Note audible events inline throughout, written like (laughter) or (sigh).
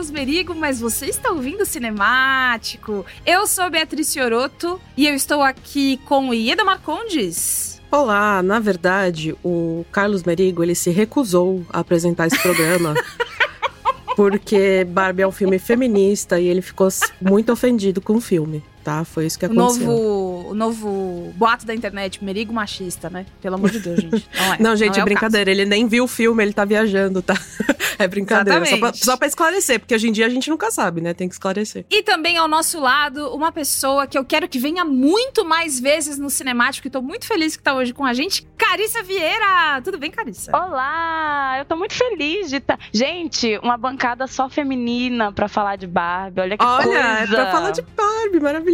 Carlos Merigo, mas você está ouvindo Cinemático. Eu sou Beatriz Fioroto e eu estou aqui com Ieda Marcondes. Olá, na verdade, o Carlos Merigo, ele se recusou a apresentar esse programa. (laughs) porque Barbie é um filme feminista e ele ficou muito ofendido com o filme, tá? Foi isso que O aconteceu. novo, o novo boato da internet, Merigo machista, né? Pelo amor de Deus, gente. (laughs) Não é. Não, gente, é é o brincadeira. Ele nem viu o filme, ele tá viajando, tá? (laughs) É brincadeira. Só pra, só pra esclarecer, porque hoje em dia a gente nunca sabe, né? Tem que esclarecer. E também ao nosso lado, uma pessoa que eu quero que venha muito mais vezes no Cinemático e tô muito feliz que tá hoje com a gente, Carissa Vieira. Tudo bem, Carissa? Olá, eu tô muito feliz de estar. Gente, uma bancada só feminina pra falar de Barbie. Olha que Olha, coisa. é pra falar de Barbie, maravilhoso.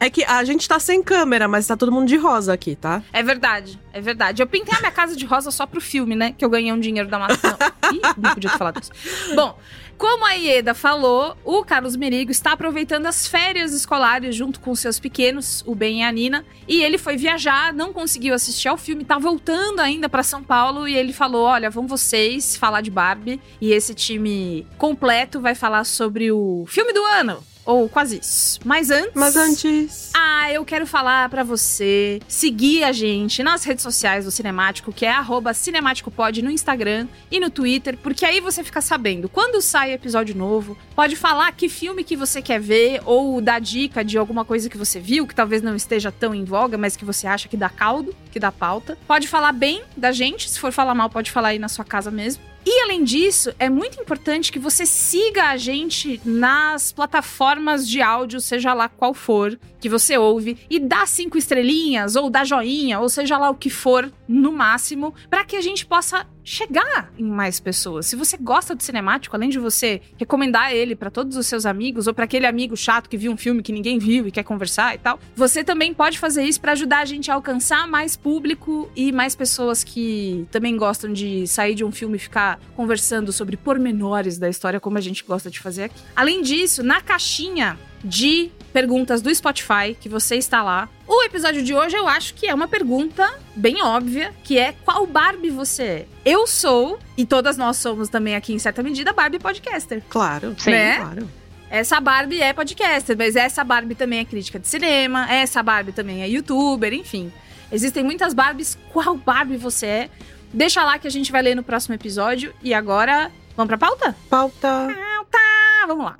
É que a gente tá sem câmera, mas tá todo mundo de rosa aqui, tá? É verdade, é verdade. Eu pintei a minha casa de rosa só pro filme, né? Que eu ganhei um dinheiro da maçã. (laughs) Ih, não podia ter falado isso. Bom, como a Ieda falou, o Carlos Merigo está aproveitando as férias escolares junto com seus pequenos, o Ben e a Nina, e ele foi viajar, não conseguiu assistir ao filme, tá voltando ainda pra São Paulo e ele falou: "Olha, vão vocês falar de Barbie e esse time completo vai falar sobre o filme do ano." Ou quase isso. Mas antes. Mas antes. Ah, eu quero falar pra você seguir a gente nas redes sociais do Cinemático, que é arroba cinemáticopod no Instagram e no Twitter, porque aí você fica sabendo quando sai episódio novo, pode falar que filme que você quer ver ou dar dica de alguma coisa que você viu, que talvez não esteja tão em voga, mas que você acha que dá caldo, que dá pauta. Pode falar bem da gente, se for falar mal, pode falar aí na sua casa mesmo. E além disso, é muito importante que você siga a gente nas plataformas de áudio, seja lá qual for, que você ouve, e dá cinco estrelinhas, ou dá joinha, ou seja lá o que for, no máximo, para que a gente possa chegar em mais pessoas. Se você gosta do cinemático, além de você recomendar ele para todos os seus amigos, ou para aquele amigo chato que viu um filme que ninguém viu e quer conversar e tal, você também pode fazer isso para ajudar a gente a alcançar mais público e mais pessoas que também gostam de sair de um filme e ficar conversando sobre pormenores da história, como a gente gosta de fazer aqui. Além disso, na caixinha de perguntas do Spotify, que você está lá. O episódio de hoje eu acho que é uma pergunta bem óbvia, que é qual Barbie você é? Eu sou, e todas nós somos também aqui em certa medida, Barbie podcaster. Claro, Sim. Né? claro. Essa Barbie é podcaster, mas essa Barbie também é crítica de cinema, essa Barbie também é youtuber, enfim. Existem muitas Barbies. Qual Barbie você é? Deixa lá que a gente vai ler no próximo episódio. E agora, vamos pra pauta? Pauta. Pauta! Vamos lá.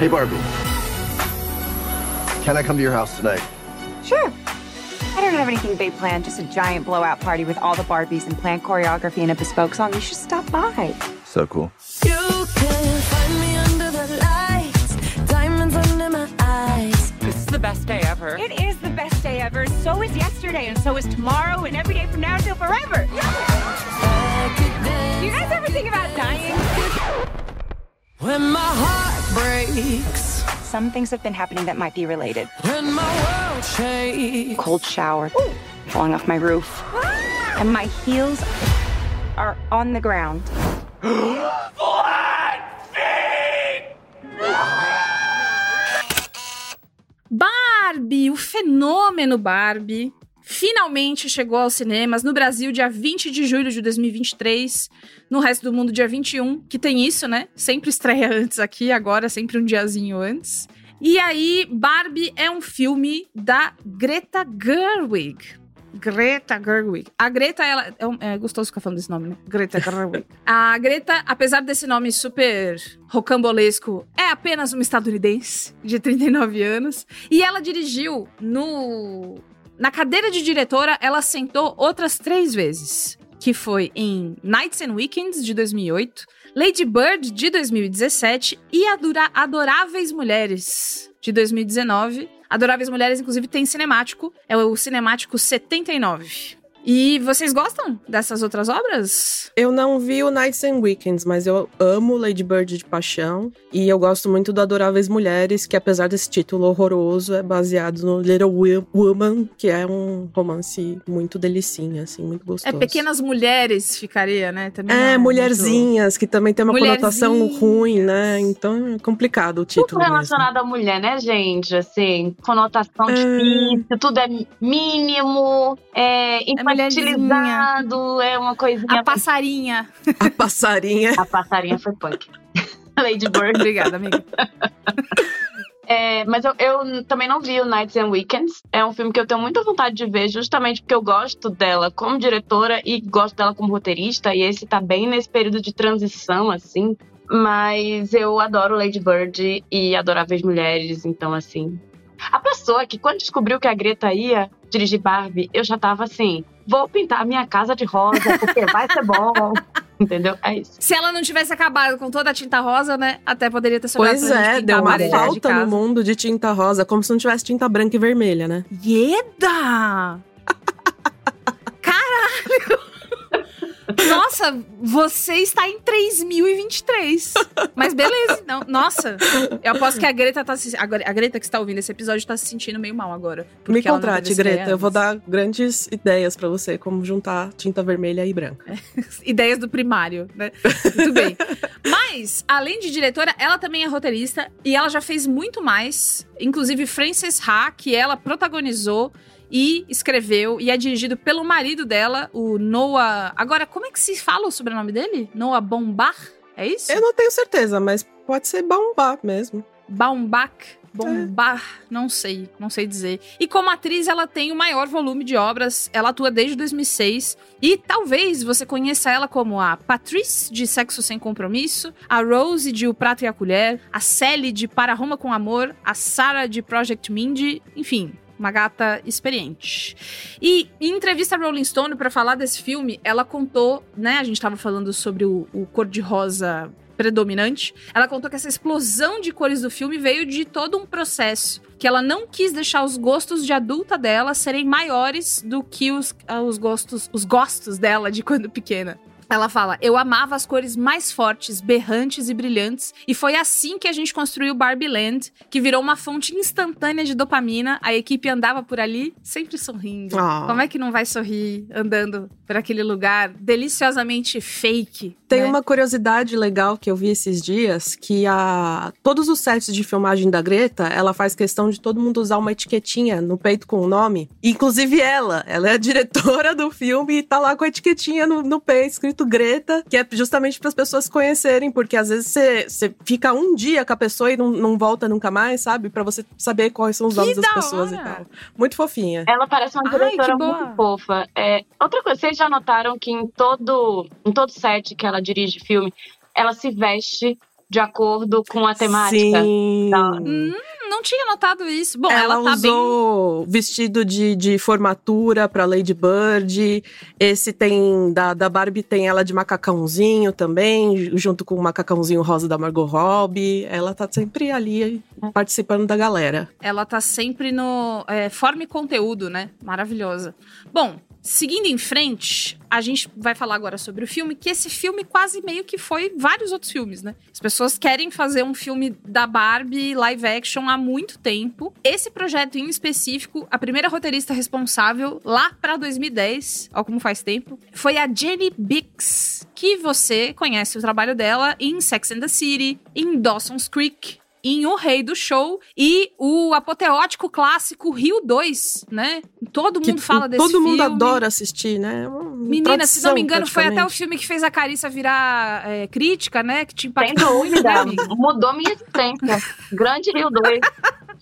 Hey, Barbie. Can I come to your house tonight? Sure. I don't have anything big planned, just a giant blowout party with all the Barbies and planned choreography and a bespoke song. You should stop by. So cool. You can find me under the lights, diamonds under my eyes. This is the best day ever. It is the best day ever. So is yesterday, and so is tomorrow, and every day from now until forever. Do you guys ever think about dying? When my heart breaks, Some things have been happening that might be related. when my world shakes. Cold shower, falling off my roof, and my heels are on the ground. Flat (gasps) feet! Barbie, o fenômeno Barbie, finalmente chegou aos cinemas no Brasil dia 20 de julho de 2023, no resto do mundo dia 21, que tem isso, né? Sempre estreia (laughs) antes aqui, agora sempre um diazinho antes. E aí, Barbie é um filme da Greta Gerwig. Greta Gerwig. A Greta, ela. É, é gostoso ficar falando desse nome, né? Greta Gerwig. (laughs) A Greta, apesar desse nome super rocambolesco, é apenas uma estadunidense de 39 anos. E ela dirigiu no. Na cadeira de diretora, ela sentou outras três vezes. Que foi em Nights and Weekends, de 2008, Lady Bird, de 2017 e Adora- Adoráveis Mulheres, de 2019. Adoráveis Mulheres, inclusive, tem cinemático. É o cinemático 79. E vocês gostam dessas outras obras? Eu não vi o Nights and Weekends, mas eu amo Lady Bird de paixão. E eu gosto muito do Adoráveis Mulheres, que apesar desse título horroroso, é baseado no Little Woman, que é um romance muito delicinha, assim, muito É gostoso. Pequenas Mulheres, ficaria, né? Também É, não, mulherzinhas, que também tem uma conotação ruim, né? Então é complicado o Tudo título mesmo. relacionado à mulher, né, gente? Assim, conotação É. difícil, tudo é mínimo, é mulherzinha. infantilizado, é, uma coisinha. A passarinha. A passarinha. A passarinha foi punk. (laughs) Lady Bird. Obrigada, amiga. É, mas eu, eu também não vi o Nights and Weekends. É um filme que eu tenho muita vontade de ver, justamente porque eu gosto dela como diretora e gosto dela como roteirista. E esse tá bem nesse período de transição, assim. Mas eu adoro Lady Bird e Adoráveis Mulheres, então, assim. A pessoa que, quando descobriu que a Greta ia dirigir Barbie, eu já tava assim: vou pintar a minha casa de rosa, porque vai ser bom. (laughs) Entendeu? É isso. Se ela não tivesse acabado com toda a tinta rosa, né? Até poderia ter sobrado Pois é, pintar deu uma falta no mundo de tinta rosa, como se não tivesse tinta branca e vermelha, né? Ieda! (laughs) Caralho! Nossa, você está em 3023. Mas beleza. Nossa, eu aposto que a Greta tá se. A Gre- a Greta que está ouvindo esse episódio tá se sentindo meio mal agora. Me contrate, Greta. Eu vou dar grandes ideias pra você, como juntar tinta vermelha e branca. (laughs) ideias do primário, né? Muito bem. Mas, além de diretora, ela também é roteirista e ela já fez muito mais. Inclusive, Frances Ha, que ela protagonizou e escreveu e é dirigido pelo marido dela, o Noah. Agora, como é que se fala o sobrenome dele? Noah Baumbach? É isso? Eu não tenho certeza, mas pode ser Baumbach mesmo. Baumbach. Bombach, não sei, não sei dizer. E como atriz, ela tem o maior volume de obras. Ela atua desde 2006 e talvez você conheça ela como a Patrice de Sexo Sem Compromisso, a Rose de O Prato e a Colher, a Sally de Para Roma com Amor, a Sarah de Project Mindy, enfim, uma gata experiente. E em entrevista a Rolling Stone para falar desse filme, ela contou, né? A gente tava falando sobre o, o cor-de-rosa predominante. Ela contou que essa explosão de cores do filme veio de todo um processo. Que ela não quis deixar os gostos de adulta dela serem maiores do que os, os gostos os gostos dela de quando pequena. Ela fala: Eu amava as cores mais fortes, berrantes e brilhantes, e foi assim que a gente construiu Barbie Land, que virou uma fonte instantânea de dopamina. A equipe andava por ali sempre sorrindo. Ah. Como é que não vai sorrir andando por aquele lugar deliciosamente fake? Tem né? uma curiosidade legal que eu vi esses dias, que a todos os sets de filmagem da Greta, ela faz questão de todo mundo usar uma etiquetinha no peito com o nome. Inclusive ela, ela é a (laughs) diretora do filme e tá lá com a etiquetinha no, no peito, escrito Greta, que é justamente para as pessoas se conhecerem, porque às vezes você, fica um dia com a pessoa e não, não volta nunca mais, sabe? Pra você saber quais são os Que nomes das da pessoas hora! e tal. Muito fofinha. Ela parece uma Ai, diretora que boa. muito fofa. É, outra coisa, vocês já notaram que em todo, em todo set que ela dirige filme, ela se veste de acordo com a temática. Sim. da- Hum, não tinha notado isso. Bom, ela, ela, tá bem. usou vestido de, de formatura pra Lady Bird. Esse tem da, da Barbie tem ela de macacãozinho também, junto com o macacãozinho rosa da Margot Robbie. Ela tá sempre ali participando da galera. Ela tá sempre no é, forma e conteúdo, né? Maravilhosa. Bom, seguindo em frente, a gente vai falar agora sobre o filme, que esse filme quase meio que foi vários outros filmes, né? As pessoas querem fazer um filme da Barbie live action há muito tempo. Esse projeto em específico, a primeira roteirista responsável lá pra 2010, ó como faz tempo, foi a Jenny Bix, que você conhece o trabalho dela em Sex and the City, em Dawson's Creek, em O Rei do Show e o apoteótico clássico Rio 2, né? Todo mundo Que fala desse todo filme. mundo adora assistir, né? É uma Menina, se não me tradição, engano, foi até o filme que fez a Carissa virar é, crítica, né? Que te impactou muito, né, amiga? mudou minha existência. Grande Rio 2.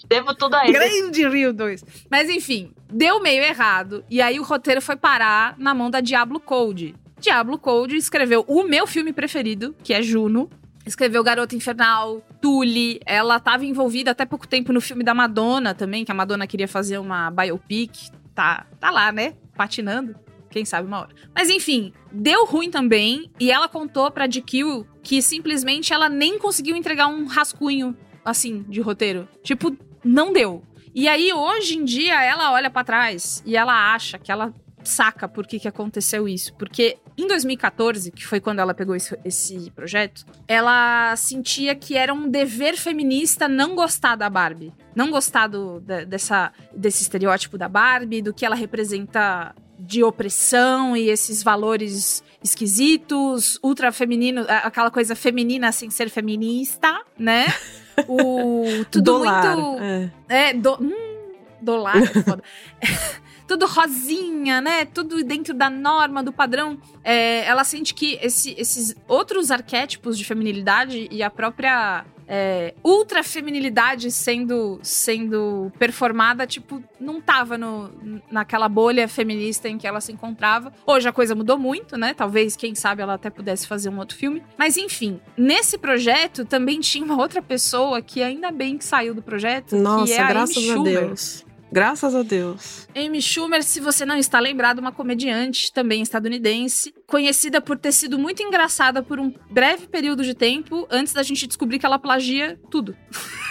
Devo tudo a ele. Grande Rio 2. Mas enfim, deu meio errado. E aí o roteiro foi parar na mão da Diablo Code. Diablo Code escreveu o meu filme preferido, que é Juno. Escreveu Garota Infernal, Tully. Ela estava envolvida até pouco tempo no filme da Madonna também, que a Madonna queria fazer uma biopic. Tá, tá lá, né? Patinando. Quem sabe uma hora. Mas enfim, deu ruim também. E ela contou pra GQ que simplesmente ela nem conseguiu entregar um rascunho, assim, de roteiro. Tipo, não deu. E aí, hoje em dia, ela olha pra trás e ela acha que ela saca por que, que aconteceu isso. Porque em 2014, que foi quando ela pegou esse, esse projeto, ela sentia que era um dever feminista não gostar da Barbie. Não gostar do- da- dessa, desse estereótipo da Barbie, do que ela representa de opressão e esses valores esquisitos, ultra feminino, aquela coisa feminina sem ser feminista, né? (laughs) O tudo Dolar, muito é. é, do, hum, dólar, é foda. (laughs) Tudo rosinha, né? Tudo dentro da norma, do padrão. É, ela sente que esse- esses outros arquétipos de feminilidade e a própria é, ultra feminilidade sendo, sendo performada, tipo, não tava no, naquela bolha feminista em que ela se encontrava. Hoje a coisa mudou muito, né? Talvez, quem sabe, ela até pudesse fazer um outro filme. Mas enfim, nesse projeto também tinha uma outra pessoa que ainda bem que saiu do projeto, Nossa, que é a graças Amy a Schumer. Deus. Graças a Deus. Amy Schumer, se você não está lembrado, uma comediante também estadunidense, conhecida por ter sido muito engraçada por um breve período de tempo, antes da gente descobrir que ela plagia tudo.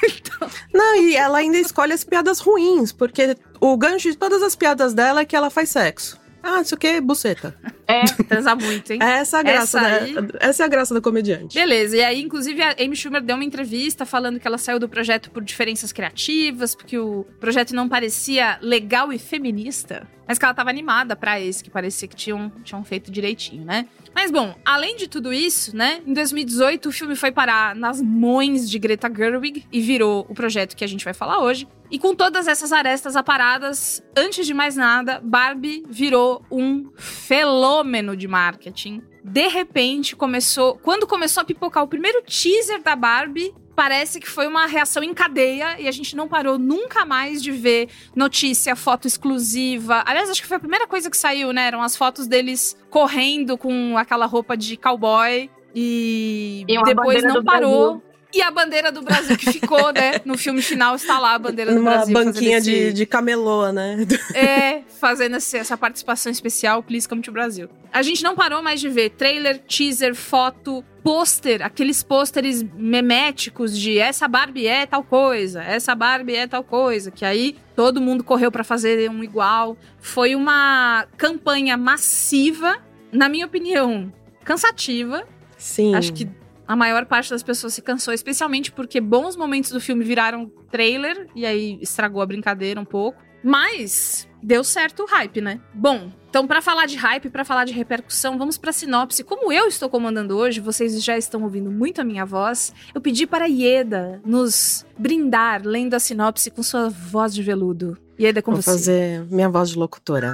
(laughs) Não, e ela ainda escolhe as piadas ruins, porque o gancho de todas as piadas dela é que ela faz sexo. Ah, isso aqui é buceta. É, transa muito, hein? (laughs) Essa é a graça, Essa né? aí- Essa é a graça da comediante. Beleza, e aí, inclusive, a Amy Schumer deu uma entrevista falando que ela saiu do projeto por diferenças criativas, porque o projeto não parecia legal e feminista, mas que ela tava animada pra esse, que parecia que tinham, tinham feito direitinho, né? Mas bom, além de tudo isso, né, em 2018 o filme foi parar nas mãos de Greta Gerwig e virou o projeto que a gente vai falar hoje. E com todas essas arestas aparadas, antes de mais nada, Barbie virou um fenômeno de marketing. De repente, começou. Quando começou a pipocar o primeiro teaser da Barbie, parece que foi uma reação em cadeia e a gente não parou nunca mais de ver notícia, foto exclusiva. Aliás, acho que foi a primeira coisa que saiu, né? Eram as fotos deles correndo com aquela roupa de cowboy. E, E depois não parou. E a bandeira do Brasil que ficou, né? No filme final está lá a bandeira do Numa Brasil. fazendo banquinha esse- de, de camelô, né? é, fazendo esse- essa participação especial, Please Come to Brasil. A gente não parou mais de ver trailer, teaser, foto, pôster, aqueles pôsteres meméticos de essa Barbie é tal coisa, essa Barbie é tal coisa, que aí todo mundo correu pra fazer um igual. Foi uma campanha massiva, na minha opinião. cansativa. Sim. Acho que a maior parte das pessoas se cansou, especialmente porque bons momentos do filme viraram trailer e aí estragou a brincadeira um pouco. Mas deu certo o hype, né? Bom, então pra falar de hype, pra falar de repercussão, vamos pra sinopse. Como eu estou comandando hoje, vocês já estão ouvindo muito a minha voz. Eu pedi para Ieda nos brindar lendo a sinopse com sua voz de veludo. Ieda, é com Vou você. fazer minha voz de locutora.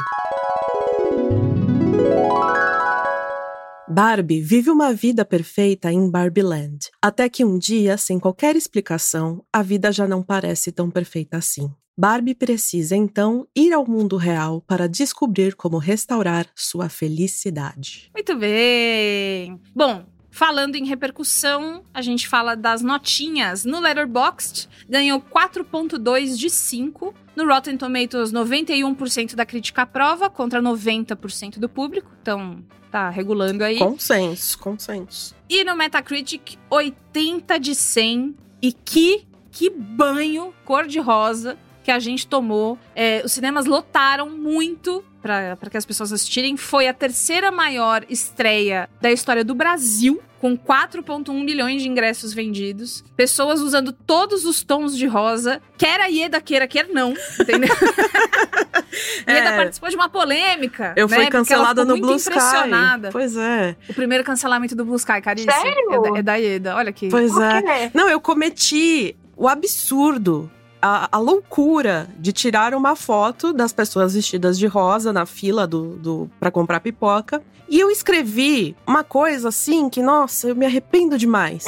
Barbie vive uma vida perfeita em Barbieland. Até que um dia, sem qualquer explicação, a vida já não parece tão perfeita assim. Barbie precisa então ir ao mundo real para descobrir como restaurar sua felicidade. Muito bem. Bom, falando em repercussão, a gente fala das notinhas. No Letterboxd, ganhou 4.2 de 5. No Rotten Tomatoes, 91% da crítica aprova contra 90% do público. Então, tá regulando aí. Consenso, consenso. E no Metacritic, 80 de 100. E que, que banho cor-de-rosa que a gente tomou. É, os cinemas lotaram muito para que as pessoas assistirem. Foi a terceira maior estreia da história do Brasil, com 4,1 milhões de ingressos vendidos. Pessoas usando todos os tons de rosa. Quer a Ieda queira, quer não. Entendeu? (laughs) Ieda É. participou de uma polêmica. Eu né? fui cancelada no Blue Sky. impressionada. Pois é. O primeiro cancelamento do Blue Sky, Carice. Sério? É da, é da Ieda. Olha aqui. Pois Por é. quê? Não, eu cometi o absurdo, a, a loucura de tirar uma foto das pessoas vestidas de rosa na fila do, do para comprar pipoca. E eu escrevi uma coisa assim que, nossa, eu me arrependo demais.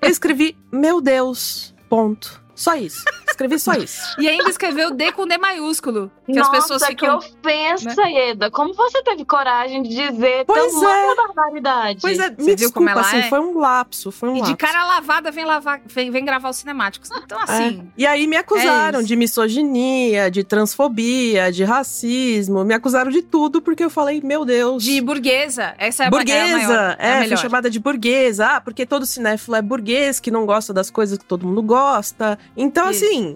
Eu escrevi, meu Deus, ponto. Só isso. Escrevi só isso. E ainda escreveu D com D maiúsculo. Que Nossa, as pessoas ficam. que ofensa, Ieda. Como você teve coragem de dizer Pois tamanha é. barbaridade? Pois é, Você me viu como desculpa, ela assim, é? foi um lapso, foi um E lapso. de cara lavada vem, lavar, vem, vem gravar os cinemáticos. Então, assim. É. E aí me acusaram é isso. de misoginia, de transfobia, de racismo, me acusaram de tudo porque eu falei, meu Deus. De burguesa. Essa é a ba- é a burguesa, maior, é, a é, fui melhor. chamada de burguesa. Ah, porque todo cinéfilo é burguês, que não gosta das coisas que todo mundo gosta. Então, Isso. assim,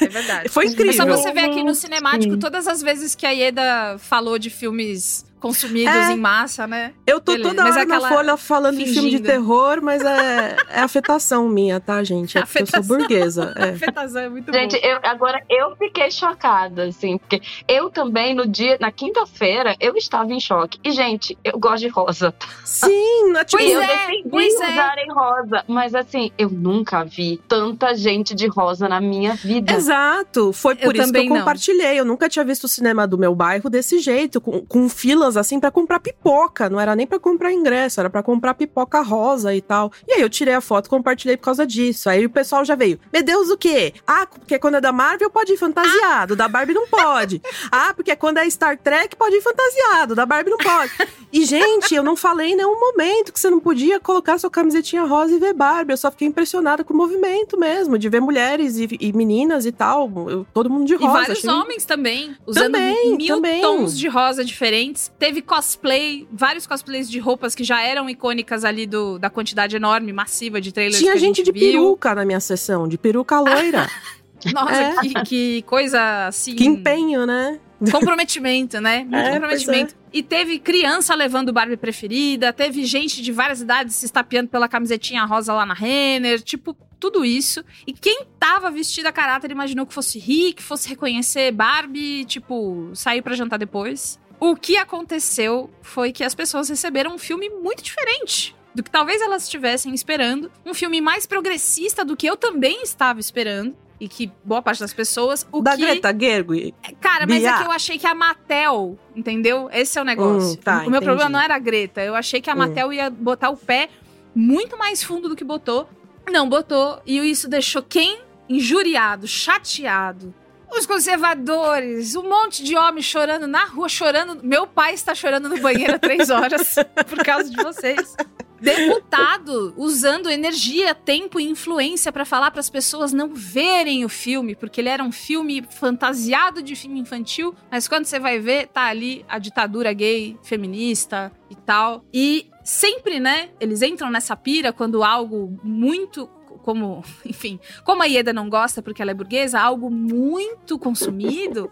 É verdade. foi É só incrível. você ver aqui no cinemático Sim. todas as vezes que a Ieda falou de filmes consumidos É. em massa, né? Eu tô Beleza, toda mas hora aquela na folha falando de filme de fingindo. terror, mas é, é afetação minha, tá, gente? (laughs) É porque eu sou Afetação. burguesa. A É. afetação é muito Gente, bom. eu, agora eu fiquei chocada, assim, porque eu também, no dia, na quinta-feira, eu estava em choque. E, gente, eu gosto de rosa. Sim, na- (laughs) tipo, Pois eu é, decidi pois é. usar em rosa. Mas, assim, eu nunca vi tanta gente de rosa na minha vida. Exato, foi por Eu isso que eu não. compartilhei. Eu nunca tinha visto o cinema do meu bairro desse jeito, com, com filas assim pra comprar pipoca. Não era nem pra comprar ingresso, era pra comprar pipoca rosa e tal. E aí eu tirei a foto, compartilhei por causa disso. Aí o pessoal já veio: Meu Deus, o quê? Ah, porque quando é da Marvel pode ir fantasiado, da Barbie não pode. Ah, porque quando é Star Trek pode ir fantasiado, da Barbie não pode. E gente, eu não falei em nenhum momento que você não podia colocar sua camisetinha rosa e ver Barbie. Eu só fiquei impressionada com o movimento mesmo, de ver mulheres e, e meninas e tal. eu- todo mundo de E rosa. vários achei- homens também, usando Também, mil também. tons de rosa diferentes. Teve cosplay, vários cosplays de roupas que já eram icônicas ali do, da quantidade enorme, massiva de trailers Tinha que a gente, gente de viu. peruca na minha sessão, de peruca loira. (laughs) Nossa, É. que, que coisa assim. que empenho, né? Comprometimento, né? (laughs) Muito É, comprometimento. E teve criança levando Barbie preferida, teve gente de várias idades se estapeando pela camisetinha rosa lá na Renner, tipo, tudo isso. E quem tava vestida a caráter imaginou que fosse rir, que fosse reconhecer Barbie, tipo, sair pra jantar depois. O que aconteceu foi que as pessoas receberam um filme muito diferente do que talvez elas estivessem esperando. Um filme mais progressista do que eu também estava esperando. E que boa parte das pessoas. O da que... Greta Gerwig. Cara, mas Bia. é que eu achei que a Mattel, entendeu? Esse é o negócio. Hum, tá, o meu entendi. problema não era a Greta. Eu achei que a Hum. Mattel ia botar o pé muito mais fundo do que botou. Não botou. E isso deixou quem? Injuriado, chateado. Os conservadores, um monte de homem chorando na rua, chorando. Meu pai está chorando no banheiro há três horas (laughs) por causa de vocês. Deputado usando energia, tempo e influência pra falar pras pessoas não verem o filme, porque ele era um filme fantasiado de filme infantil, mas quando você vai ver, tá ali a ditadura gay, feminista e tal. E sempre, né, eles entram nessa pira quando algo muito como, (laughs) enfim, como a Ieda não gosta porque ela é burguesa, algo muito consumido,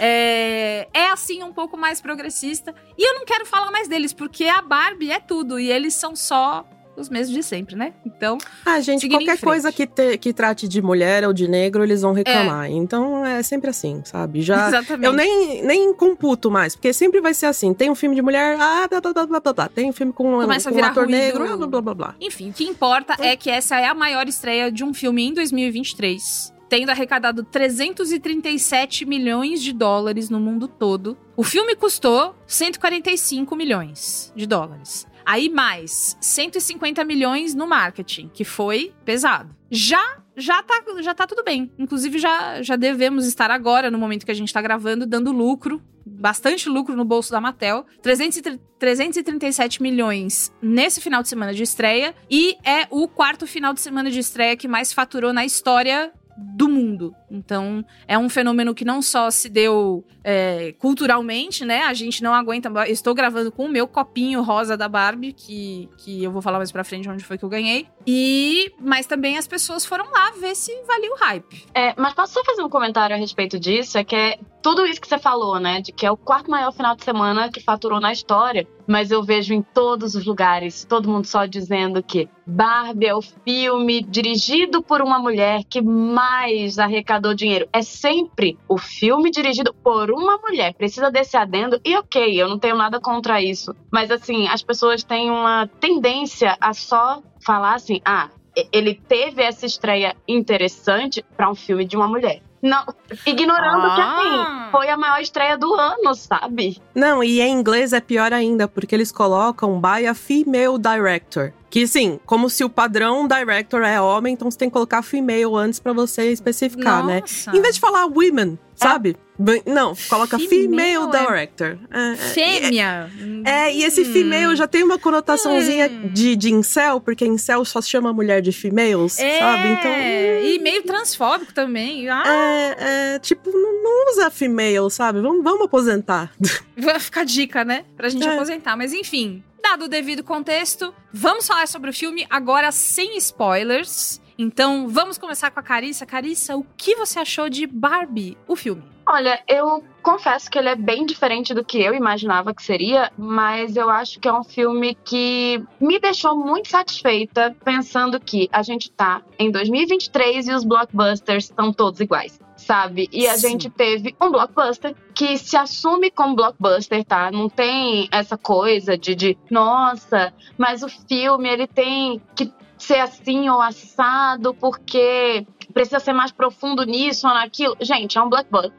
é, é assim um pouco mais progressista. E eu não quero falar mais deles, porque a Barbie é tudo e eles são só os mesmos de sempre, né? Então. Ah, gente, qualquer coisa que, te- que trate de mulher ou de negro, eles vão reclamar. Então é sempre assim, sabe? (laughs) Já. Exatamente. Eu nem, nem computo mais, porque sempre vai ser assim. Tem um filme de mulher, ah, blá blá blá blá blá. blá. Tem um filme com, Começa com um ator ruído. negro, ah, blá blá blá blá. Enfim, o que importa é que essa é a maior estreia de um filme em 2023. Tendo arrecadado 337 milhões de dólares no mundo todo. O filme custou 145 milhões de dólares. Aí mais 150 milhões no marketing, que foi pesado. Já já tá, já tá tudo bem. Inclusive, já, já devemos estar agora, no momento que a gente tá gravando, dando lucro. Bastante lucro no bolso da Mattel. 300 e tre- 337 milhões nesse final de semana de estreia. E é o quarto final de semana de estreia que mais faturou na história do mundo. Então, é um fenômeno que não só se deu é, culturalmente, né? A gente não aguenta. Estou gravando com o meu copinho rosa da Barbie, que, que eu vou falar mais pra frente onde foi que eu ganhei. E. Mas também as pessoas foram lá ver se valia o hype. É, mas posso só fazer um comentário a respeito disso? É que é tudo isso que você falou, né? De que é o quarto maior final de semana que faturou na história. Mas eu vejo em todos os lugares todo mundo só dizendo que Barbie é o filme dirigido por uma mulher que mais arrecadou dinheiro. É sempre o filme dirigido por uma mulher. Precisa desse adendo. E ok, eu não tenho nada contra isso. Mas assim, as pessoas têm uma tendência a só falar assim: ah, ele teve essa estreia interessante pra um filme de uma mulher. Não, ignorando que Ah. assim, foi a maior estreia do ano, sabe? Não, e em inglês é pior ainda, porque eles colocam by a female director. Que sim, como se o padrão director é homem, então você tem que colocar female antes pra você especificar, né? Nossa. Em vez de falar women, sabe? Bem- Não, coloca female, Female é- director. É, é, Fêmea. É, e esse female já tem uma conotaçãozinha Hum. de, de incel, porque incel só chama mulher de females, É, sabe? Então. E meio transfóbico também. Ah, É, é, tipo, não, não usa female, sabe? Vamos, vamos aposentar. (laughs) Vai ficar dica, né? Pra gente É. aposentar. Mas enfim, dado o devido contexto, vamos falar sobre o filme agora sem spoilers. Então, vamos começar com a Carissa. Carissa, o que você achou de Barbie, o filme? Olha, eu confesso que ele é bem diferente do que eu imaginava que seria, mas eu acho que é um filme que me deixou muito satisfeita pensando que a gente tá em 2023 e os blockbusters estão todos iguais. Sabe? E a Sim. gente teve um blockbuster que se assume como blockbuster, tá? Não tem essa coisa de, de nossa, mas o filme ele tem que ser assim ou assado porque precisa ser mais profundo nisso ou naquilo. Gente, é um,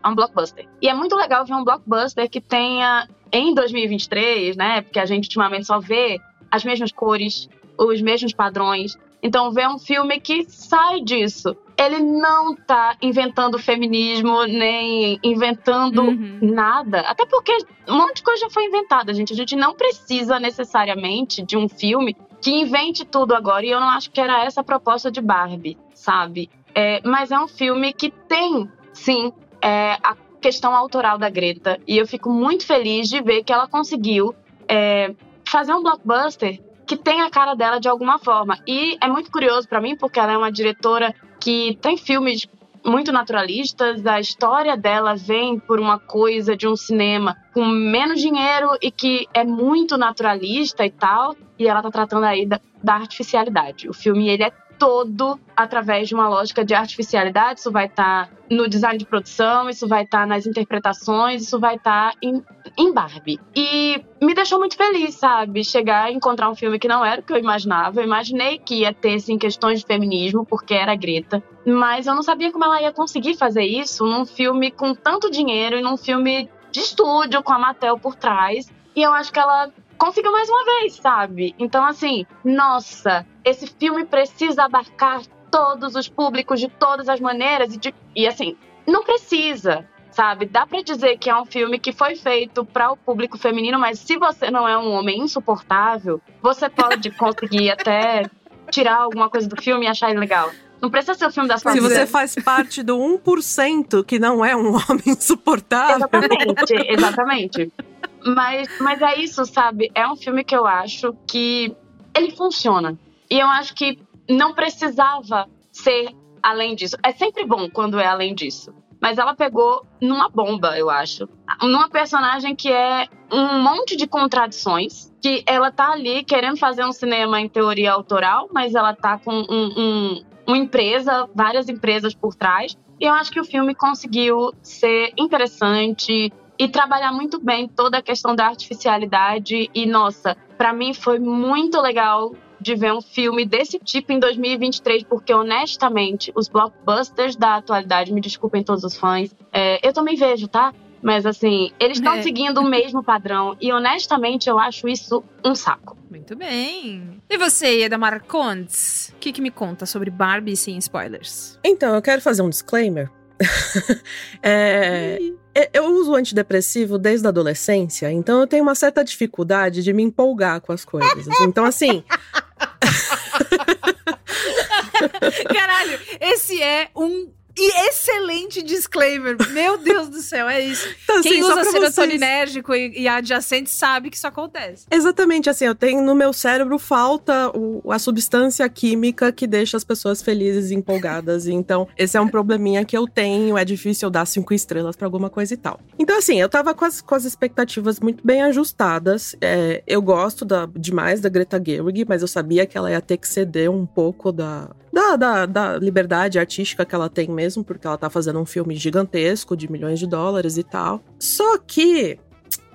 é um blockbuster. E é muito legal ver um blockbuster que tenha, em 2023, né? Porque a gente ultimamente só vê as mesmas cores, os mesmos padrões. Então, ver um filme que sai disso. Ele não tá inventando feminismo, nem inventando Uhum. nada. Até porque um monte de coisa já foi inventada, gente. A gente não precisa necessariamente de um filme que invente tudo agora. E eu não acho que era essa a proposta de Barbie, sabe? É, mas é um filme que tem, sim, é, a questão autoral da Greta. E eu fico muito feliz de ver que ela conseguiu é, fazer um blockbuster que tem a cara dela de alguma forma. E é muito curioso pra mim, porque ela é uma diretora que tem filmes muito naturalistas, a história dela vem por uma coisa de um cinema com menos dinheiro e que é muito naturalista e tal, e ela tá tratando aí da, da artificialidade. O filme ele é todo através de uma lógica de artificialidade, isso vai estar no design de produção, isso vai estar nas interpretações, isso vai estar em, em Barbie. E me deixou muito feliz, sabe? Chegar e encontrar um filme que não era o que eu imaginava. Eu imaginei que ia ter, assim, questões de feminismo, porque era Greta. Mas eu não sabia como ela ia conseguir fazer isso num filme com tanto dinheiro e num filme de estúdio, com a Mattel por trás. E eu acho que ela conseguiu mais uma vez, sabe? Então, assim, nossa, esse filme precisa abarcar todos os públicos de todas as maneiras e, de- e assim, não precisa, sabe? Dá pra dizer que é um filme que foi feito para o público feminino, mas se você não é um homem insuportável, você pode (laughs) conseguir até tirar alguma coisa do filme e achar ele legal. Não precisa ser o filme das Se você faz parte do 1% que não é um (laughs) homem insuportável. Exatamente, exatamente. Mas, mas é isso, sabe? É um filme que eu acho que ele funciona. E eu acho que não precisava ser além disso. É sempre bom quando é além disso. Mas ela pegou numa bomba, eu acho. Numa personagem que é um monte de contradições. Que ela tá ali querendo fazer um cinema em teoria autoral, mas ela tá com um, um, uma empresa, várias empresas por trás. E eu acho que o filme conseguiu ser interessante e trabalhar muito bem toda a questão da artificialidade. E, nossa, para mim foi muito legal de ver um filme desse tipo em 2023, porque honestamente, os blockbusters da atualidade, me desculpem todos os fãs, é, eu também vejo, tá? Mas assim, eles estão É. seguindo o mesmo padrão e honestamente eu acho isso um saco. Muito bem. E você, Ieda Marcondes? O que, que me conta sobre Barbie sem spoilers? Então, eu quero fazer um disclaimer. (laughs) É, é, eu uso antidepressivo desde a adolescência, então eu tenho uma certa dificuldade de me empolgar com as coisas. Então, assim, (laughs) Caralho, esse é um e excelente disclaimer. Meu Deus do céu, é isso. Então, Quem assim, usa serotoninérgico e, e adjacente sabe que isso acontece. exatamente assim, eu tenho no meu cérebro falta o- a substância química que deixa as pessoas felizes e empolgadas. (laughs) Então, esse é um probleminha que eu tenho. É difícil eu dar cinco estrelas pra alguma coisa e tal. Então, assim, eu tava com as, com as expectativas muito bem ajustadas. É, eu gosto da- demais da Greta Gerwig, mas eu sabia que ela ia ter que ceder um pouco da, da, da, da liberdade artística que ela tem mesmo, porque ela tá fazendo um filme gigantesco de milhões de dólares e tal. Só que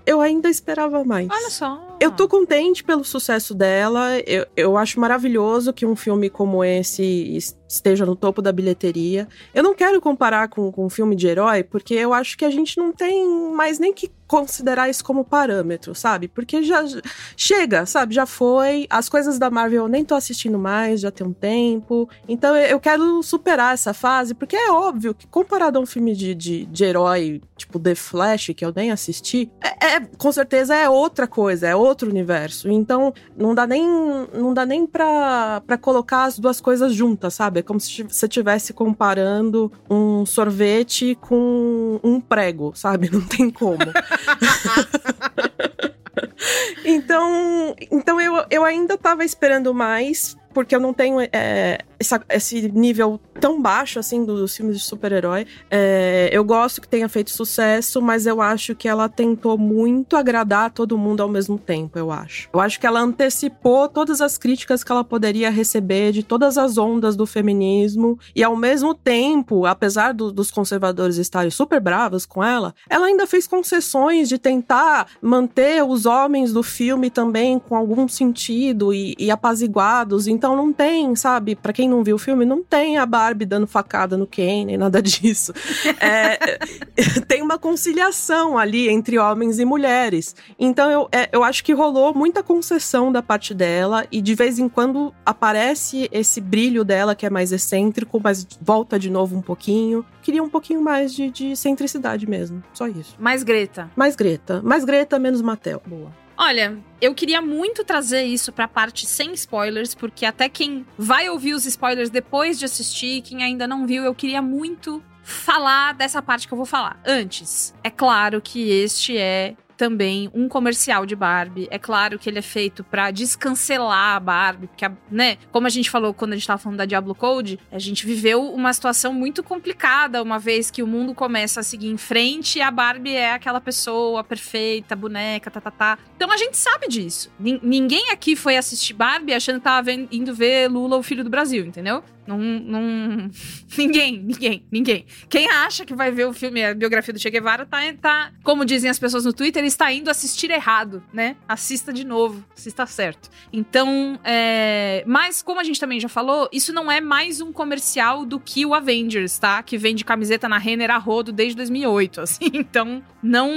eu ainda esperava mais. Olha só. Eu tô contente pelo sucesso dela. Eu, eu acho maravilhoso que um filme como esse es- esteja no topo da bilheteria. Eu não quero comparar com, com um filme de herói, porque eu acho que a gente não tem mais nem que considerar isso como parâmetro, sabe? Porque já chega, sabe? Já foi. As coisas da Marvel eu nem tô assistindo mais, já tem um tempo. Então eu- quero superar essa fase, porque é óbvio que comparado a um filme de, de, de herói, tipo The Flash, que eu nem assisti, é, é- com certeza é outra coisa, é outro universo. Então não dá nem, não dá nem pra, pra colocar as duas coisas juntas, sabe? É como se você estivesse comparando um sorvete com um prego, sabe? (laughs) Não tem como. (laughs) Então, então eu, eu ainda tava esperando mais, porque eu não tenho é, essa- esse nível tão baixo assim dos filmes de super-herói. É, eu gosto que tenha feito sucesso, mas eu acho que ela tentou muito agradar todo mundo ao mesmo tempo, eu acho. Eu acho que ela antecipou todas as críticas que ela poderia receber de todas as ondas do feminismo, e ao mesmo tempo, apesar do- dos conservadores estarem super bravos com ela, ela ainda fez concessões de tentar manter os homens do filme também com algum sentido e, e apaziguados. Então não tem, sabe? Pra quem não viu o filme, não tem a Barbie dando facada no Ken, nem nada (laughs) disso. É, tem uma conciliação ali entre homens e mulheres. Então eu, é, eu acho que rolou muita concessão da parte dela e de vez em quando aparece esse brilho dela que é mais excêntrico, mas volta de novo um pouquinho. Queria um pouquinho mais de, de centricidade mesmo. Só isso. Mais Greta. Mais Greta. Mais Greta, menos Matel. Boa. Olha, eu queria muito trazer isso pra parte sem spoilers, porque até quem vai ouvir os spoilers depois de assistir, quem ainda não viu, eu queria muito falar dessa parte que eu vou falar. Antes, é claro que este é também um comercial de Barbie. É claro que ele é feito pra descancelar a Barbie, porque, a- né, como a gente falou quando a gente tava falando da Diablo Code, a gente viveu uma situação muito complicada, uma vez que o mundo começa a seguir em frente e a Barbie é aquela pessoa perfeita, boneca, tá, tá, tá. Então a gente sabe disso. Nin- ninguém aqui foi assistir Barbie achando que tava ven- indo ver Lula, o filho do Brasil, entendeu? Não, não... (laughs) Ninguém, ninguém, ninguém. Quem acha que vai ver o filme, a biografia do Che Guevara, tá, tá, como dizem as pessoas no Twitter, está indo assistir errado, né? Assista de novo, assista certo. Então, é... mas como a gente também já falou, isso não é mais um comercial do que o Avengers, tá? Que vende camiseta na Renner a rodo desde 2008, (laughs) assim. Então, não...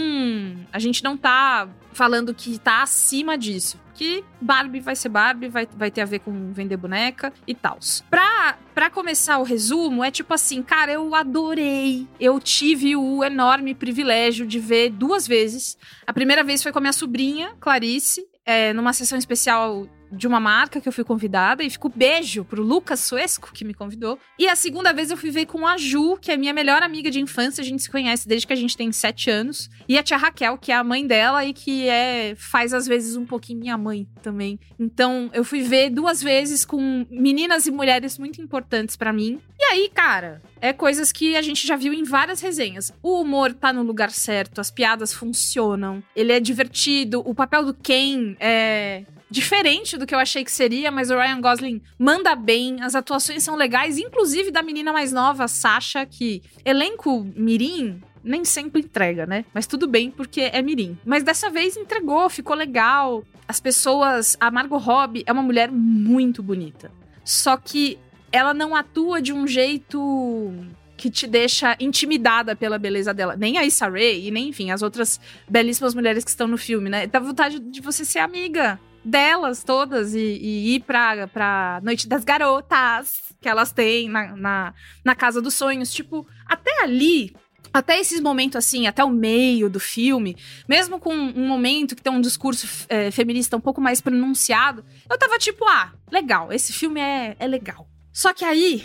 A gente não tá falando que tá acima disso. Que Barbie vai ser Barbie, vai, vai ter a ver com vender boneca e tal. Pra, pra começar o resumo, é tipo assim, cara, eu adorei. Eu tive o enorme privilégio de ver duas vezes. A primeira vez foi com a minha sobrinha, Clarice, é, numa sessão especial de uma marca que eu fui convidada e fico beijo pro Lucas Suesco, que me convidou. E a segunda vez eu fui ver com a Ju, que é minha melhor amiga de infância, a gente se conhece desde que a gente tem sete anos. E a tia Raquel, que é a mãe dela e que é faz às vezes um pouquinho minha mãe também. Então eu fui ver duas vezes com meninas e mulheres muito importantes pra mim. E aí, cara, é coisas que a gente já viu em várias resenhas. O humor tá no lugar certo, as piadas funcionam, ele é divertido, o papel do Ken é diferente do que eu achei que seria, mas o Ryan Gosling manda bem, as atuações são legais, inclusive da menina mais nova, Sasha, que elenco mirim nem sempre entrega, né? Mas tudo bem, porque é mirim. Mas dessa vez entregou, ficou legal. As pessoas, a Margot Robbie é uma mulher muito bonita. Só que ela não atua de um jeito que te deixa intimidada pela beleza dela. Nem a Issa Rae e nem, enfim, as outras belíssimas mulheres que estão no filme, né? Dá vontade de você ser amiga delas todas e, e ir pra, pra Noite das Garotas que elas têm na, na, na Casa dos Sonhos. Tipo, até ali, até esses momentos assim, até o meio do filme, mesmo com um momento que tem um discurso é, feminista um pouco mais pronunciado, eu tava tipo, ah, legal, esse filme é, é legal. Só que aí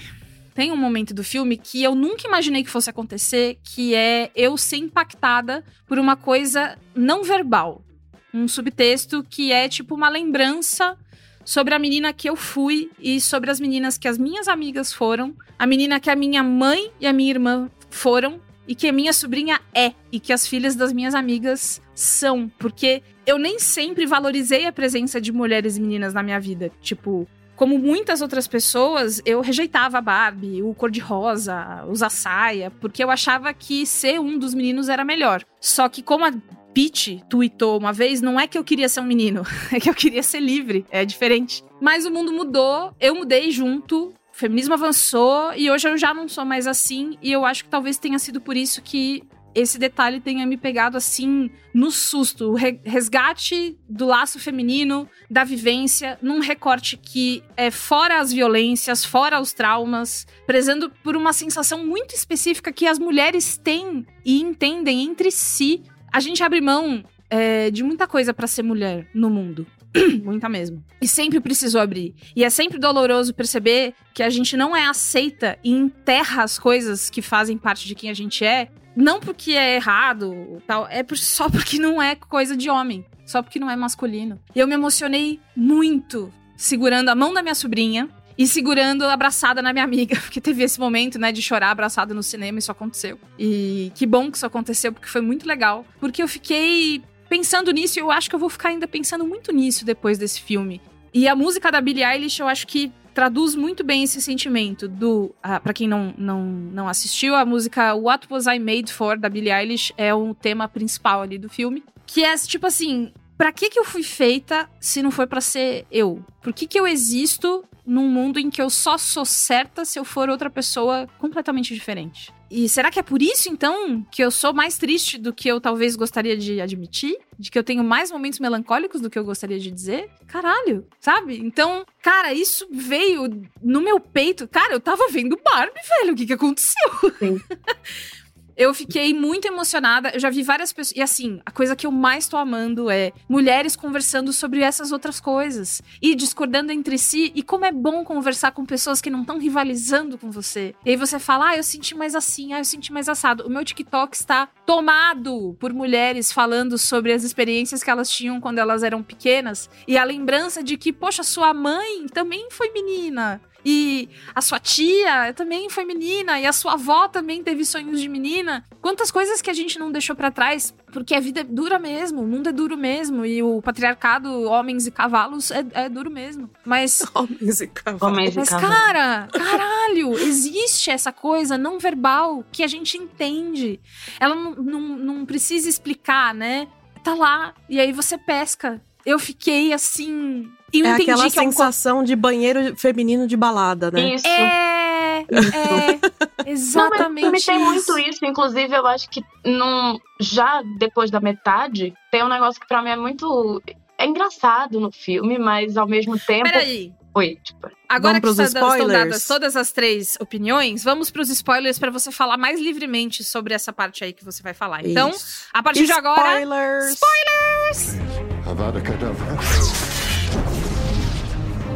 tem um momento do filme que eu nunca imaginei que fosse acontecer, que é eu ser impactada por uma coisa não verbal. Um subtexto que é tipo uma lembrança sobre a menina que eu fui e sobre as meninas que as minhas amigas foram, a menina que a minha mãe e a minha irmã foram e que a minha sobrinha é e que as filhas das minhas amigas são, porque eu nem sempre valorizei a presença de mulheres e meninas na minha vida, tipo, como muitas outras pessoas, eu rejeitava a Barbie, o cor-de-rosa, usar saia, porque eu achava que ser um dos meninos era melhor. Só que como a Pete tweetou uma vez, não é que eu queria ser um menino, (laughs) é que eu queria ser livre, é diferente. Mas o mundo mudou, eu mudei junto, o feminismo avançou e hoje eu já não sou mais assim e eu acho que talvez tenha sido por isso que esse detalhe tenha me pegado assim no susto, o re- resgate do laço feminino, da vivência, num recorte que é fora as violências, fora os traumas, prezando por uma sensação muito específica que as mulheres têm e entendem entre si. A gente abre mão é, de muita coisa pra ser mulher no mundo. (clears throat) Muita mesmo. E sempre precisou abrir. E é sempre doloroso perceber que a gente não é aceita e enterra as coisas que fazem parte de quem a gente é. Não porque é errado, tal, é só porque não é coisa de homem. Só porque não é masculino. E eu me emocionei muito segurando a mão da minha sobrinha e segurando abraçada na minha amiga, (laughs) porque teve esse momento, né, de chorar abraçada no cinema, isso aconteceu. E que bom que isso aconteceu, porque foi muito legal. Porque eu fiquei pensando nisso e eu acho que eu vou ficar ainda pensando muito nisso depois desse filme. E a música da Billie Eilish, eu acho que traduz muito bem esse sentimento do. Ah, para quem não, não, não assistiu, a música What Was I Made For da Billie Eilish é o tema principal ali do filme. Que é tipo assim: pra que, que eu fui feita se não foi pra ser eu? Por que, que eu existo num mundo em que eu só sou certa se eu for outra pessoa completamente diferente? E será que é por isso, então, que eu sou mais triste do que eu talvez gostaria de admitir? De que eu tenho mais momentos melancólicos do que eu gostaria de dizer? Caralho, sabe? Então, cara, isso veio no meu peito. Cara, eu tava vendo Barbie, velho. O que que aconteceu? (laughs) Eu fiquei muito emocionada. Eu já vi várias pessoas. E assim, a coisa que eu mais tô amando é mulheres conversando sobre essas outras coisas. E discordando entre si. E como é bom conversar com pessoas que não estão rivalizando com você. E aí você fala, ah, eu senti mais assim, ah, eu senti mais assado. O meu TikTok está tomado por mulheres falando sobre as experiências que elas tinham quando elas eram pequenas. E a lembrança de que, poxa, sua mãe também foi menina. E a sua tia também foi menina, e a sua avó também teve sonhos de menina. Quantas coisas que a gente não deixou pra trás, porque a vida é dura mesmo, o mundo é duro mesmo, e o patriarcado, homens e cavalos, é, é duro mesmo. Mas. (laughs) Homens e cavalos. Homens e Mas, cavalos. cara, caralho, existe essa coisa não verbal que a gente entende. Ela não, não, não precisa explicar, né? Tá lá, e aí você pesca. Eu fiquei assim. Eu É entendi aquela que é um sensação de banheiro feminino de balada, né? Isso. é, (laughs) é, exatamente. Não, mas tem muito isso. Inclusive, eu acho que num, já depois da metade, tem um negócio que pra mim é muito. É engraçado no filme, mas ao mesmo tempo. Peraí. Oi, tipo. Agora Vamos que está- estão spoilers? dadas todas as três opiniões, vamos pros spoilers pra você falar mais livremente sobre essa parte aí que você vai falar. Então, Isso. a partir de agora. Spoilers! Spoilers! Avada Kedavra.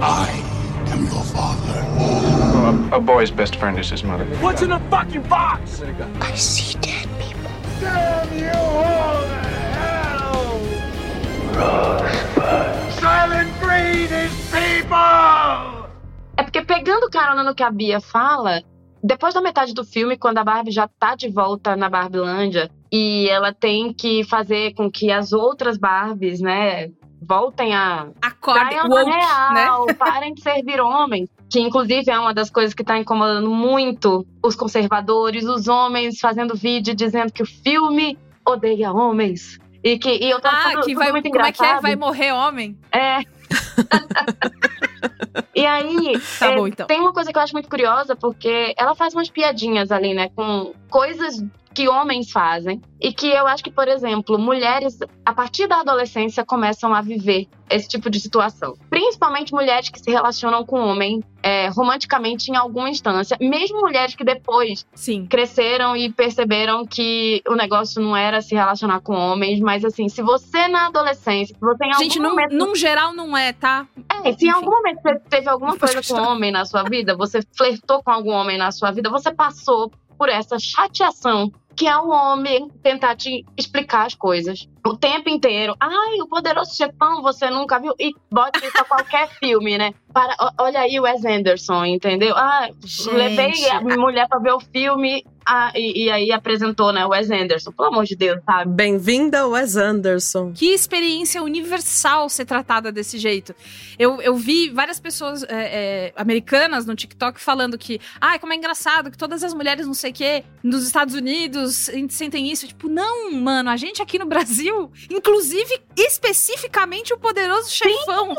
I am your father. a, a boy's best friend is his mother. What's in the fucking box? I see dead people. Damn you all to hell! Rosebud. Silent breed is people! É porque pegando carona no que a Bia fala, depois da metade do filme, quando a Barbie já tá de volta na Barbilândia e ela tem que fazer com que as outras Barbies, né, voltem a Acordem, woke, na real, né? parem de servir homens. Que inclusive é uma das coisas que tá incomodando muito os conservadores, os homens fazendo vídeo dizendo que o filme odeia homens. E que e eu tô Ah, achando que tudo vai, muito como é que é? engraçado. Vai morrer homem? É. (laughs) e aí, Tá é, bom, então. tem uma coisa que eu acho muito curiosa, porque ela faz umas piadinhas ali, né, com coisas que homens fazem. E que eu acho que, por exemplo, mulheres, a partir da adolescência, começam a viver esse tipo de situação. Principalmente mulheres que se relacionam com homem é, romanticamente em alguma instância. Mesmo mulheres que depois Sim. cresceram e perceberam que o negócio não era se relacionar com homens, mas assim, se você na adolescência, se você em Gente, algum num, momento num geral não é, tá? é, se em algum momento você teve alguma coisa com homem na sua vida, você flertou com algum homem na sua vida, você passou por essa chateação que é o homem tentar te explicar as coisas o tempo inteiro. Ai, o poderoso chefão, você nunca viu? E bota isso a qualquer (laughs) filme, né? Para, olha aí o Wes Anderson, entendeu? Ah, Gente. levei a mulher pra ver o filme ah, e, e aí apresentou, né, o Wes Anderson. Pelo amor de Deus, sabe? Bem-vinda, Wes Anderson. Que experiência universal ser tratada desse jeito. Eu, eu vi várias pessoas é, é, americanas no TikTok falando que, ai, como é engraçado que todas as mulheres, não sei o quê, nos Estados Unidos sentem isso. Tipo, não, mano, a gente aqui no Brasil, inclusive, especificamente o poderoso chefão.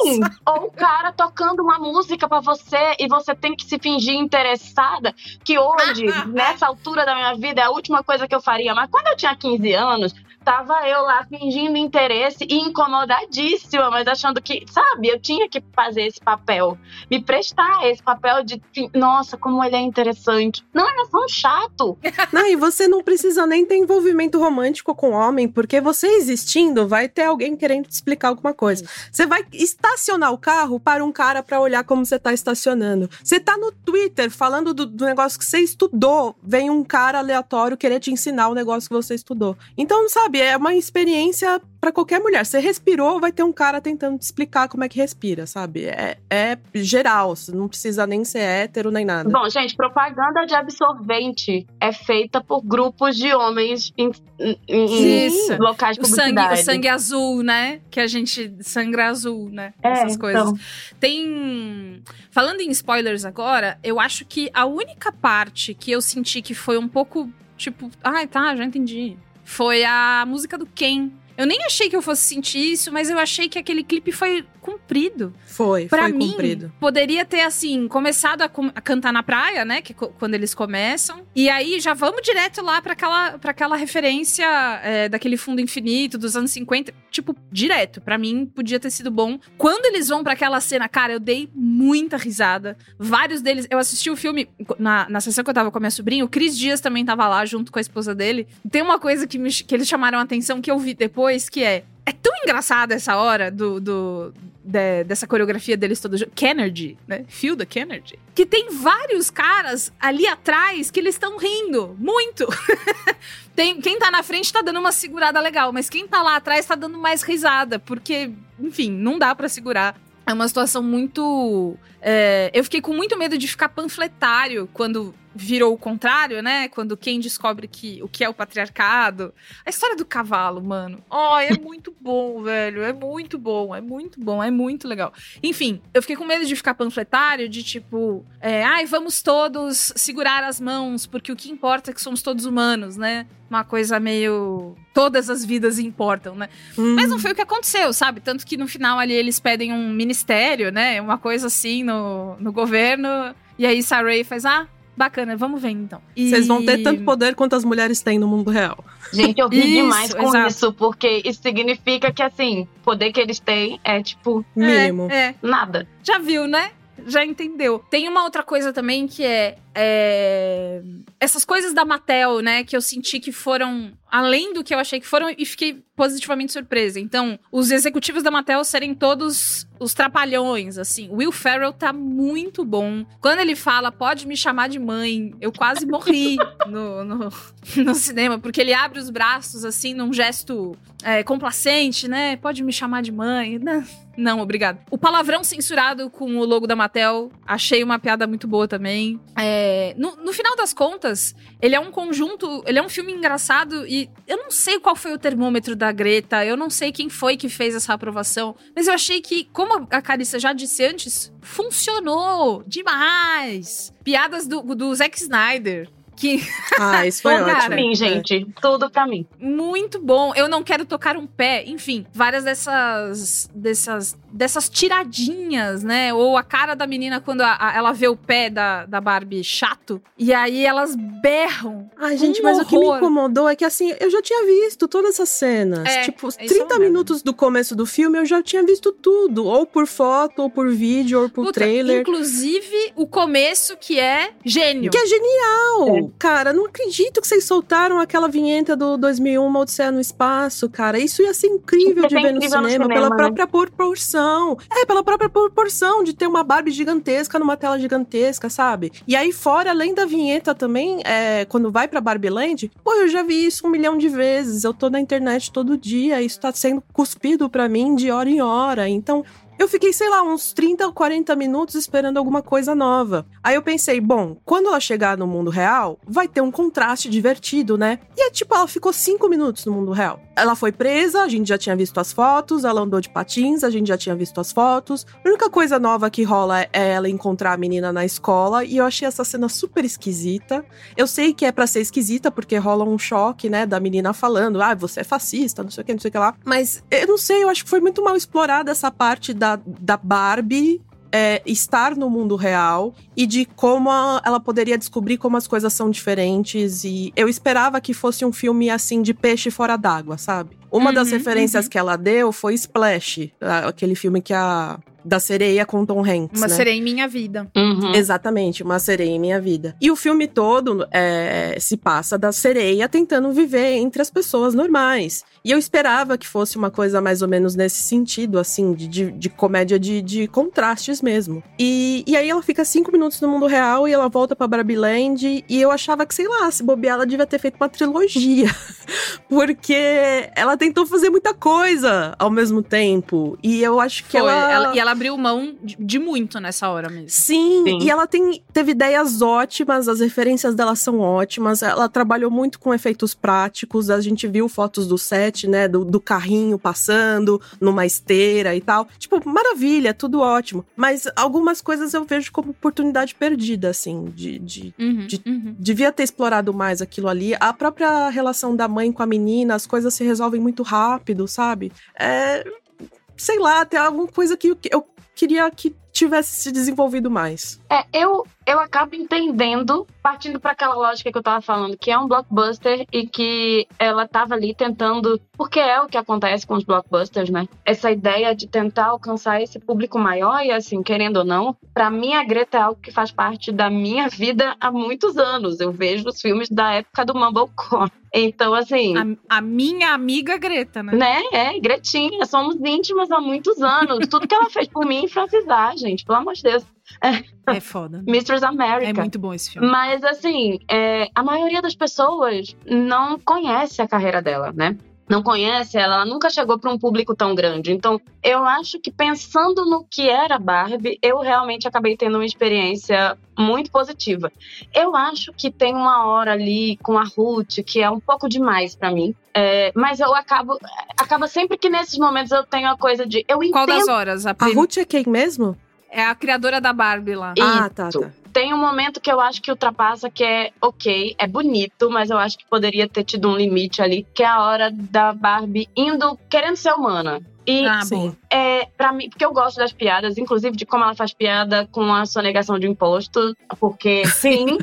Ou o cara tocando uma música pra você e você tem que se fingir interessada, que hoje, (laughs) nessa altura da minha vida, é a última coisa que eu faria. Mas quando eu tinha 15 anos, tava eu lá fingindo interesse e incomodadíssima, mas achando que, sabe, eu tinha que fazer esse papel, me prestar esse papel de, nossa, como ele é interessante. Não, é só um chato. (laughs) Não, e você não precisa nem ter envolvimento romântico com o homem, porque você existindo, vai ter alguém querendo te explicar alguma coisa. Você vai estacionar o carro para um cara para olhar como você tá estacionando. Você tá no Twitter falando do, do negócio que você estudou, vem um cara aleatório querer te ensinar o negócio que você estudou. Então, sabe, é uma experiência para qualquer mulher. Você respirou, vai ter um cara tentando te explicar como é que respira, sabe? É, é geral, você não precisa nem ser hétero nem nada. Bom, gente, propaganda de absorvente é feita por grupos de homens em, em- em locais de O sangue, o sangue azul, né? Que a gente. Sangue azul, né? É, Essas coisas. então. Tem. Falando em spoilers agora, eu acho que a única parte que eu senti que foi um pouco. Tipo, ai, tá, já entendi. Foi a música do Ken. Eu nem achei que eu fosse sentir isso, mas eu achei que aquele clipe foi cumprido. Foi, Pra foi mim, cumprido. poderia ter, assim, começado a, a cantar na praia, né? Que, quando eles começam. E aí já vamos direto lá pra aquela, pra aquela referência é, daquele fundo infinito dos anos 50. Tipo, direto. Pra mim, podia ter sido bom. Quando eles vão pra aquela cena, cara, eu dei muita risada. Vários deles. Eu assisti o filme na, na sessão que eu tava com a minha sobrinha. O Cris Dias também tava lá junto com a esposa dele. Tem uma coisa que, me, que eles chamaram a atenção que eu vi depois, que é. É tão engraçada essa hora do, do, de- dessa coreografia deles todos juntos. Kennedy, né? The Kennedy. Que tem vários caras ali atrás que eles estão rindo. Muito. (laughs) tem, quem tá na frente tá dando uma segurada legal, mas quem tá lá atrás tá dando mais risada. Porque, enfim, não dá pra segurar. É uma situação muito. é, eu fiquei com muito medo de ficar panfletário quando virou o contrário, né? Quando quem descobre que o que é o patriarcado. A história do cavalo, mano. Oh, é muito (laughs) bom, velho. É muito bom, é muito bom, é muito legal. Enfim, eu fiquei com medo de ficar panfletário, de tipo, é, ai, vamos todos segurar as mãos, porque o que importa é que somos todos humanos, né? Uma coisa meio. Todas as vidas importam, né? Mas não foi o que aconteceu, sabe? Tanto que no final ali eles pedem um ministério, né? Uma coisa assim no, no governo. E aí Saray faz, ah, bacana, vamos ver então. E- Vocês vão ter tanto poder quanto as mulheres têm no mundo real. Gente, eu ri Isso, demais com exato. isso, porque isso significa que, assim, o poder que eles têm é, tipo, Mínimo. É, é. nada. Já viu, né? Já entendeu. Tem uma outra coisa também que é. É, essas coisas da Mattel, né, que eu senti que foram além do que eu achei que foram e fiquei positivamente surpresa. Então, os executivos da Mattel serem todos os trapalhões, assim. Will Ferrell tá muito bom. Quando ele fala, pode me chamar de mãe, eu quase morri (laughs) no, no, no cinema, porque ele abre os braços, assim, num gesto é, complacente, né? Pode me chamar de mãe. Não, não, obrigado. O palavrão censurado com o logo da Mattel, achei uma piada muito boa também. É, no, no final das contas, ele é um conjunto, ele é um filme engraçado e eu não sei qual foi o termômetro da Greta, eu não sei quem foi que fez essa aprovação, mas eu achei que, como a Carissa já disse antes, funcionou demais. Piadas do, do Zack Snyder. Que... (laughs) Ah, isso foi Tudo ótimo. pra mim, gente. Tudo pra mim. Muito bom. Eu não quero tocar um pé. Enfim, várias dessas dessas dessas tiradinhas, né? Ou a cara da menina quando a- a- ela vê o pé da, da Barbie chato. E aí elas berram. Ai, gente, Um mas o que me horror. incomodou é que, assim, eu já tinha visto todas essas cenas. É, tipo, isso é 30 uma merda. minutos do começo do filme eu já tinha visto tudo. Ou por foto, ou por vídeo, ou por Puta, trailer. Inclusive, o começo que é gênio. Que é genial! Cara, não acredito que vocês soltaram aquela vinheta do 2001, uma Odisseia no Espaço, cara. Isso ia ser incrível Ia de ver no incrível no cinema, cinema, pela né? própria proporção. É, pela própria proporção de ter uma Barbie gigantesca numa tela gigantesca, sabe? E aí, fora, além da vinheta também, é, quando vai pra Barbie Land, pô, eu já vi isso um milhão de vezes. Eu tô na internet todo dia, isso tá sendo cuspido pra mim de hora em hora. Então, eu fiquei, sei lá, uns 30 ou 40 minutos esperando alguma coisa nova. Aí eu pensei, bom, quando ela chegar no mundo real, vai ter um contraste divertido, né? E é tipo, ela ficou 5 minutos no mundo real. Ela foi presa, a gente já tinha visto as fotos, ela andou de patins, a gente já tinha visto as fotos. A única coisa nova que rola é ela encontrar a menina na escola, e eu achei essa cena super esquisita. Eu sei que é pra ser esquisita, porque rola um choque, né, da menina falando, ah, você é fascista, não sei o que, não sei o que lá. Mas eu não sei, eu acho que foi muito mal explorada essa parte da, da Barbie é, estar no mundo real e de como a- ela poderia descobrir como as coisas são diferentes. E eu esperava que fosse um filme assim de peixe fora d'água, sabe? Uma das Uhum, referências uhum. que ela deu foi Splash, aquele filme que a da sereia com Tom Hanks, Uma né? sereia em minha vida. Uhum. Exatamente, uma sereia em minha vida. E o filme todo é, se passa da sereia tentando viver entre as pessoas normais. E eu esperava que fosse uma coisa mais ou menos nesse sentido, assim, de, de, de comédia de, de contrastes mesmo. E, e aí ela fica cinco minutos no mundo real e ela volta pra Barbie Land. E eu achava que, sei lá, se bobear, ela devia ter feito uma trilogia. (laughs) Porque ela tentou fazer muita coisa ao mesmo tempo. E eu acho que Foi. ela... Ela- e ela abriu mão de, de muito nessa hora mesmo. Sim, Sim. e ela tem, teve ideias ótimas, as referências dela são ótimas. Ela trabalhou muito com efeitos práticos. A gente viu fotos do set, né? Do, do carrinho passando numa esteira e tal. Tipo, maravilha, tudo ótimo. Mas algumas coisas eu vejo como oportunidade perdida, assim, de. de Uhum, De- uhum. Devia ter explorado mais aquilo ali. A própria relação da mãe com a menina, as coisas se resolvem muito rápido, sabe? É. Sei lá, tem alguma coisa que eu- queria que tivesse se desenvolvido mais. É, eu, eu acabo entendendo, partindo para aquela lógica que eu tava falando, que é um blockbuster e que ela tava ali tentando, porque é o que acontece com os blockbusters, né? Essa ideia de tentar alcançar esse público maior e assim, querendo ou não, para mim a Greta é algo que faz parte da minha vida há muitos anos. Eu vejo os filmes da época do Mumblecore. Então, assim, A, a minha amiga Greta, né? né? É, Gretinha, somos íntimas há muitos anos. Tudo que ela fez por mim, francizar, gente, pelo amor de Deus. É foda. (laughs) Mistress America. É muito bom esse filme. Mas, assim, é, a maioria das pessoas não conhece a carreira dela, né? Não conhece ela, ela nunca chegou para um público tão grande. Então, eu acho que pensando no que era Barbie, eu realmente acabei tendo uma experiência muito positiva. Eu acho que tem uma hora ali com a Ruth que é um pouco demais para mim. É, mas eu acabo. Acaba sempre que nesses momentos eu tenho a coisa de. Eu Qual das entendo horas? A, A prim- Ruth é quem mesmo? É a criadora da Barbie lá. Ah, tá, Isso. tá. Tem um momento que eu acho que ultrapassa, que é ok, é bonito, mas eu acho que poderia ter tido um limite ali, que é a hora da Barbie indo, querendo ser humana. E Ah, Sim. é, para mim, porque eu gosto das piadas, inclusive de como ela faz piada com a sonegação de imposto, porque (laughs) sim,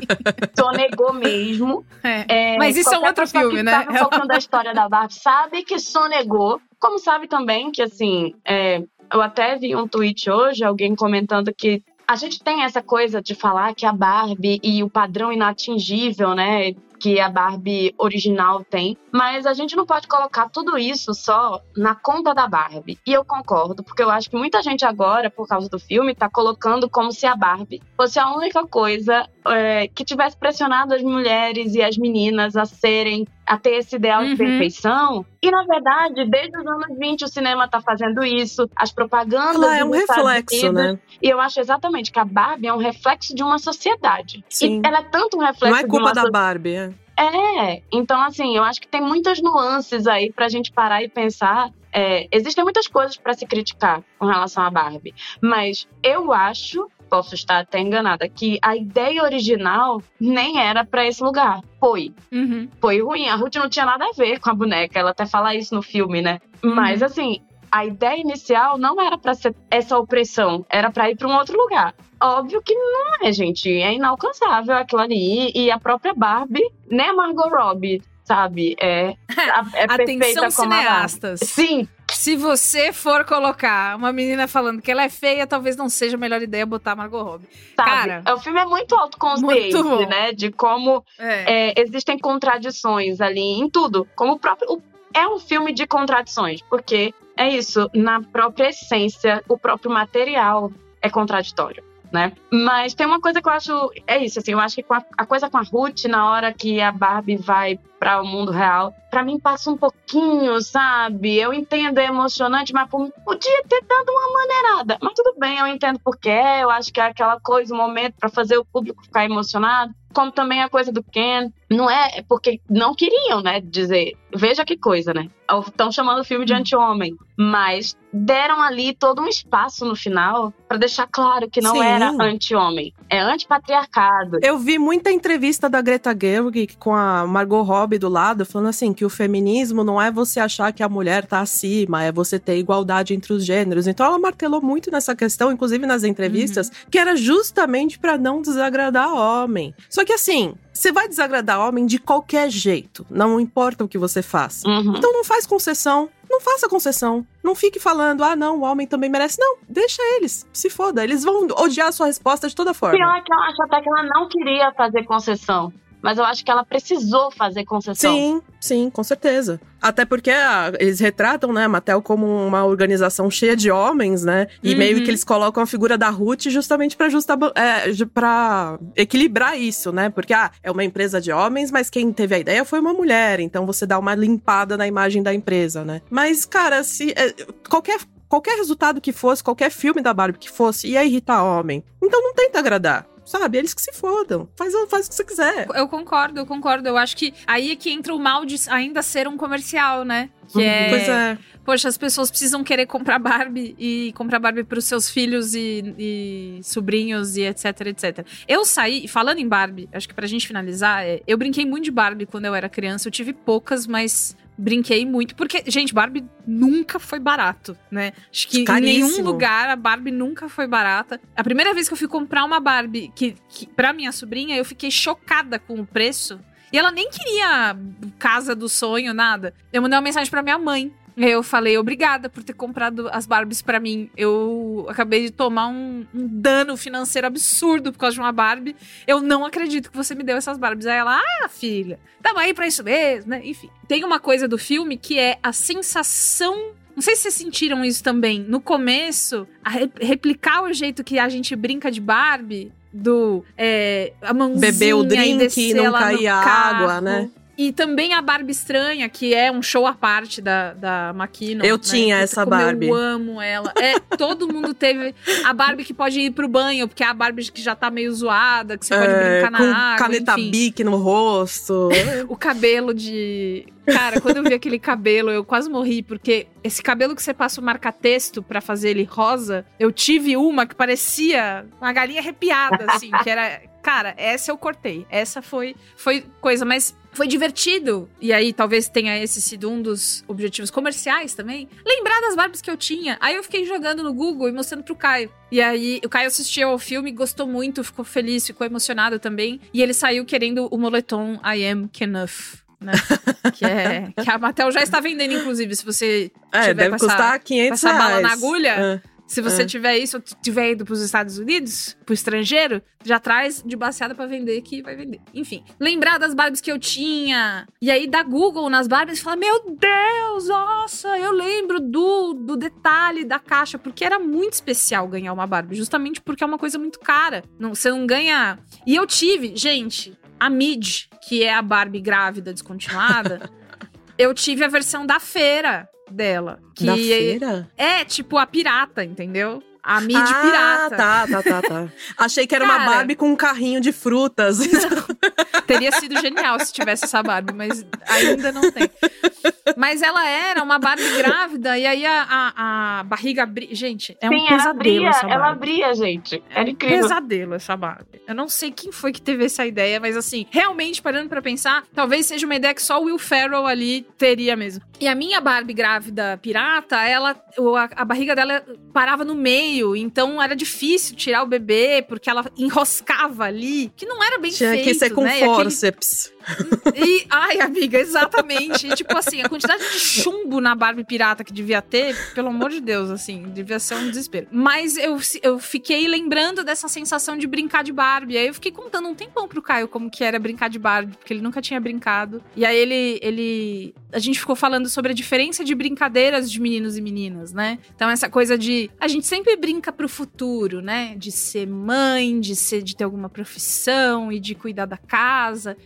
sonegou mesmo. É. É, Mas isso é um outro filme, que né? sabe um pouquinho da história da Barbie sabe que sonegou, como sabe também que, assim, é, eu até vi um tweet hoje, alguém comentando que a gente tem essa coisa de falar que a Barbie e o padrão inatingível, né? Que a Barbie original tem, mas a gente não pode colocar tudo isso só na conta da Barbie. E eu concordo, porque eu acho que muita gente agora, por causa do filme, tá colocando como se a Barbie fosse a única coisa é, que tivesse pressionado as mulheres e as meninas a serem a ter esse ideal de Uhum. perfeição. E, na verdade, desde os anos 20 o cinema tá fazendo isso, as propagandas Ela é um reflexo, Unidos. né? E eu acho exatamente que a Barbie é um reflexo de uma sociedade. Sim. E ela é tanto um reflexo Não é de culpa da so- Barbie, é. É, então assim, eu acho que tem muitas nuances aí pra gente parar e pensar. É, existem muitas coisas pra se criticar com relação à Barbie, mas eu acho, posso estar até enganada, que a ideia original nem era pra esse lugar. Foi. Uhum. Foi ruim. A Ruth não tinha nada a ver com a boneca, ela até fala isso no filme, né? Mas assim, a ideia inicial não era pra ser essa opressão, era pra ir pra um outro lugar. Óbvio que não é, gente. É inalcançável aquilo ali. E a própria Barbie, nem a Margot Robbie, sabe? É, (laughs) é perfeita Atenção, como a Barbie. cineastas. Sim. Se você for colocar uma menina falando que ela é feia, talvez não seja a melhor ideia botar a Margot Robbie. Sabe? Cara, o filme é muito autoconsciente, Muito bom. né? De como É. é, existem contradições ali em tudo. Como o próprio. é um filme de contradições, porque é isso, na própria essência, o próprio material é contraditório. Né? Mas tem uma coisa que eu acho. É isso, assim, eu acho que a, a coisa com a Ruth, na hora que a Barbie vai para o mundo real, pra mim passa um pouquinho, sabe? Eu entendo, é emocionante, mas podia ter dado uma maneirada. Mas tudo bem, eu entendo por quê. Eu acho que é aquela coisa, um momento pra fazer o público ficar emocionado. Como também a coisa do Ken. Não é é porque não queriam, né? Dizer. Veja que coisa, né? Estão chamando o filme de anti-homem. Mas deram ali todo um espaço no final pra deixar claro que não Sim. era anti-homem. É antipatriarcado. Eu vi muita entrevista da Greta Gerwig com a Margot Robbie do lado, falando assim que o feminismo não é você achar que a mulher tá acima, é você ter igualdade entre os gêneros. Então ela martelou muito nessa questão, inclusive nas entrevistas, que era justamente pra não desagradar homem. Só que assim, você vai desagradar homem de qualquer jeito, não importa o que você faça. Uhum. Então não faz concessão. Não faça concessão. Não fique falando, ah, não, o homem também merece. Não, deixa eles. Se foda. Eles vão odiar a sua resposta de toda forma. Pior é que eu acho até que ela não queria fazer concessão. Mas eu acho que ela precisou fazer concessão. Sim, sim, com certeza. Até porque ah, eles retratam, né, a Mattel como uma organização cheia de homens, né? E Uhum. meio que eles colocam a figura da Ruth justamente pra, justa, é, pra equilibrar isso, né? Porque, ah, é uma empresa de homens, mas quem teve a ideia foi uma mulher. Então você dá uma limpada na imagem da empresa, né? Mas, cara, se é, qualquer. Qualquer resultado que fosse, qualquer filme da Barbie que fosse, ia irritar homem. Então não tenta agradar. Sabe? Eles que se fodam. Faz, faz o que você quiser. Eu concordo, eu concordo. Eu acho que aí é que entra o mal de ainda ser um comercial, né? Que Uhum. é. Pois é. Poxa, as pessoas precisam querer comprar Barbie e comprar Barbie pros seus filhos e, e sobrinhos e etc, etc. Eu saí, falando em Barbie, acho que pra gente finalizar, é, eu brinquei muito de Barbie quando eu era criança. Eu tive poucas, mas brinquei muito. Porque, gente, Barbie nunca foi barato, né? Acho que em nenhum Caríssimo. lugar a Barbie nunca foi barata. A primeira vez que eu fui comprar uma Barbie que, que, pra minha sobrinha, eu fiquei chocada com o preço. E ela nem queria casa do sonho, nada. Eu mandei uma mensagem pra minha mãe. Eu falei, obrigada por ter comprado as Barbies pra mim. Eu acabei de tomar um, um dano financeiro absurdo por causa de uma Barbie. Eu não acredito que você me deu essas Barbies. Aí ela, ah, filha, tamo aí pra isso mesmo, né? Enfim. Tem uma coisa do filme que é a sensação não sei se vocês sentiram isso também. No começo, replicar o jeito que a gente brinca de Barbie, do é, a mãozinha Beber o drink e não cair água, né? E também a Barbie Estranha, que é um show à parte da, da Makino. Eu né? tinha essa Barbie. Eu amo ela. É, todo mundo teve a Barbie que pode ir pro banho, porque é a Barbie que já tá meio zoada, que você pode É, brincar na com água. caneta enfim. bique no rosto. (laughs) O cabelo de. Cara, quando eu vi aquele cabelo, eu quase morri, porque esse cabelo que você passa o marca-texto pra fazer ele rosa, eu tive uma que parecia uma galinha arrepiada, assim, que era. Cara, essa eu cortei. Essa foi, foi coisa, mas foi divertido. E aí, talvez tenha esse sido um dos objetivos comerciais também. Lembrar das Barbies que eu tinha. Aí eu fiquei jogando no Google e mostrando pro Caio. E aí, o Caio assistiu ao filme, gostou muito, ficou feliz, ficou emocionado também. E ele saiu querendo o moletom I Am Kenough. Né? (laughs) que, é, que a Mattel já está vendendo, inclusive, se você É, tiver deve com essa- custar 500 com essa bala reais. na agulha. É. Se você É. tiver isso, ou tiver ido pros Estados Unidos, pro estrangeiro, já traz de baseada pra vender que vai vender. Enfim, lembrar das Barbies que eu tinha. E aí dá Google nas Barbies e fala: Meu Deus, nossa, eu lembro do, do detalhe da caixa, porque era muito especial ganhar uma Barbie, justamente porque é uma coisa muito cara. Não, você não ganha. E eu tive, gente, a Mid, que é a Barbie grávida descontinuada, (laughs) eu tive a versão da feira dela. Que Da feira? É, tipo a pirata, entendeu? A Mid ah, pirata. tá, tá, tá, tá. (laughs) Achei que era uma Cara. Barbie com um carrinho de frutas. (laughs) Teria sido genial se tivesse essa Barbie, mas ainda não tem. Mas ela era uma Barbie grávida e aí a, a, a barriga abria. Gente, é um Sim, ela pesadelo abria, essa ela Barbie. abria, gente. Era um incrível. pesadelo essa Barbie. Eu não sei quem foi que teve essa ideia, mas assim, realmente parando pra pensar, talvez seja uma ideia que só o Will Ferrell ali teria mesmo. E a minha Barbie grávida pirata, ela a, a barriga dela parava no meio, então era difícil tirar o bebê porque ela enroscava ali, que não era bem Tinha feito, que ser com né? Aquele- forceps. e, ai, amiga, exatamente. E, tipo assim, a quantidade de chumbo na Barbie pirata que devia ter, pelo amor de Deus, assim, devia ser um desespero. Mas eu, eu fiquei lembrando dessa sensação de brincar de Barbie. Aí eu fiquei contando um tempão pro Caio como que era brincar de Barbie, porque ele nunca tinha brincado. E aí ele, ele. A gente ficou falando sobre a diferença de brincadeiras de meninos e meninas, né? Então, essa coisa de. A gente sempre brinca pro futuro, né? De ser mãe, de ser, de ter alguma profissão e de cuidar da casa.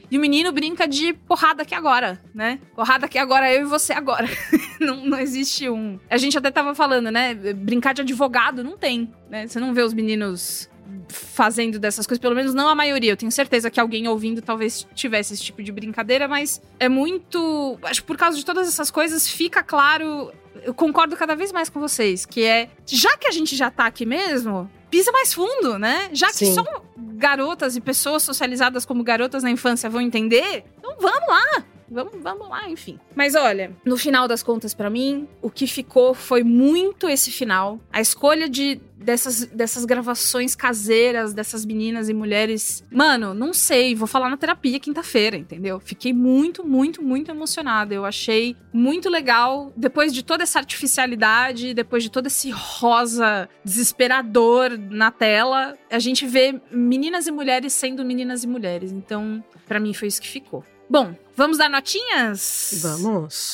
E o menino brinca de porrada aqui agora, né? Porrada aqui agora, eu e você agora. (laughs) não, não existe um. A gente até tava falando, né? Brincar de advogado não tem, né? Você não vê os meninos fazendo dessas coisas, pelo menos não a maioria. Eu tenho certeza que alguém ouvindo talvez tivesse esse tipo de brincadeira, mas é muito. Acho que por causa de todas essas coisas fica claro. Eu concordo cada vez mais com vocês, que é. Já que a gente já tá aqui mesmo, pisa mais fundo, né? Já que Sim. só garotas e pessoas socializadas como garotas na infância vão entender, então vamos lá. Vamos, vamos lá, enfim. Mas olha, no final das contas, pra mim, o que ficou foi muito esse final. A escolha de dessas, dessas gravações caseiras dessas meninas e mulheres. Mano, não sei, vou falar na terapia quinta-feira, entendeu? Fiquei muito, muito, muito emocionada. Eu achei muito legal, depois de toda essa artificialidade, depois de todo esse rosa desesperador na tela, a gente vê meninas e mulheres sendo meninas e mulheres. Então, pra mim foi isso que ficou. Bom, vamos dar notinhas? Vamos.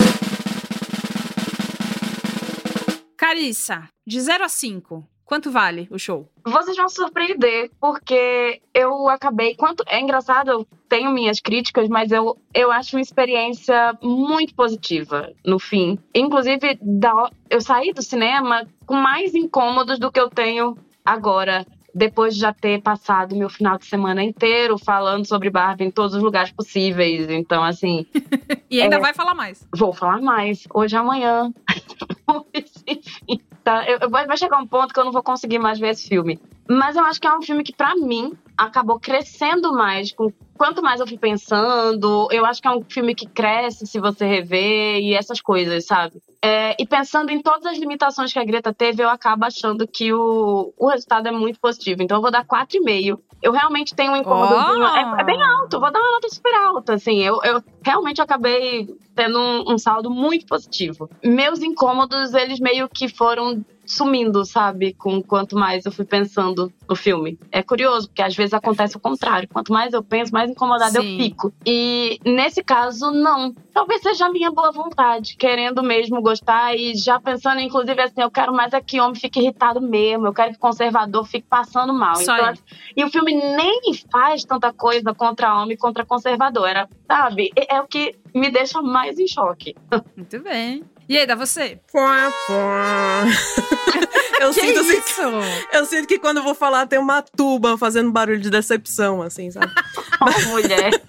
Carissa, de 0 a 5, quanto vale o show? Vocês vão se surpreender, porque eu acabei. Quanto É engraçado, eu tenho minhas críticas, mas eu, eu acho uma experiência muito positiva no fim. Inclusive, da, eu saí do cinema com mais incômodos do que eu tenho agora. Depois de já ter passado meu final de semana inteiro falando sobre Barbie em todos os lugares possíveis. Então, assim, (laughs) E ainda É. vai falar mais. Vou falar mais. Hoje e amanhã. (laughs) Enfim, tá? Eu, vai chegar um ponto que eu não vou conseguir mais ver esse filme. Mas eu acho que é um filme que, pra mim, acabou crescendo mais. Com, quanto mais eu fui pensando, eu acho que é um filme que cresce se você rever e essas coisas, sabe? É, e pensando em todas as limitações que a Greta teve, eu acabo achando que o, o resultado é muito positivo. Então eu vou dar 4,5. Eu realmente tenho um incômodozinho. Oh! É, é bem alto, eu vou dar uma nota super alta, assim. Eu, eu realmente acabei tendo um, um saldo muito positivo. Meus incômodos, eles meio que foram sumindo, sabe? Com quanto mais eu fui pensando no filme. É curioso, porque às vezes acontece o contrário. Quanto mais eu penso, mais incomodada eu fico. E nesse caso, não. Talvez seja a minha boa vontade, querendo mesmo gostar e já pensando, inclusive, assim, eu quero mais é que homem fique irritado mesmo, eu quero que conservador fique passando mal. Só Então, ele. e o filme nem faz tanta coisa contra homem e contra conservador. Era, sabe? É, é o que me deixa mais em choque. Muito bem. E aí, dá você? (laughs) Eu Que sinto assim, isso? eu sinto que quando eu vou falar tem uma tuba fazendo barulho de decepção, assim, sabe? Ó, mulher. (laughs)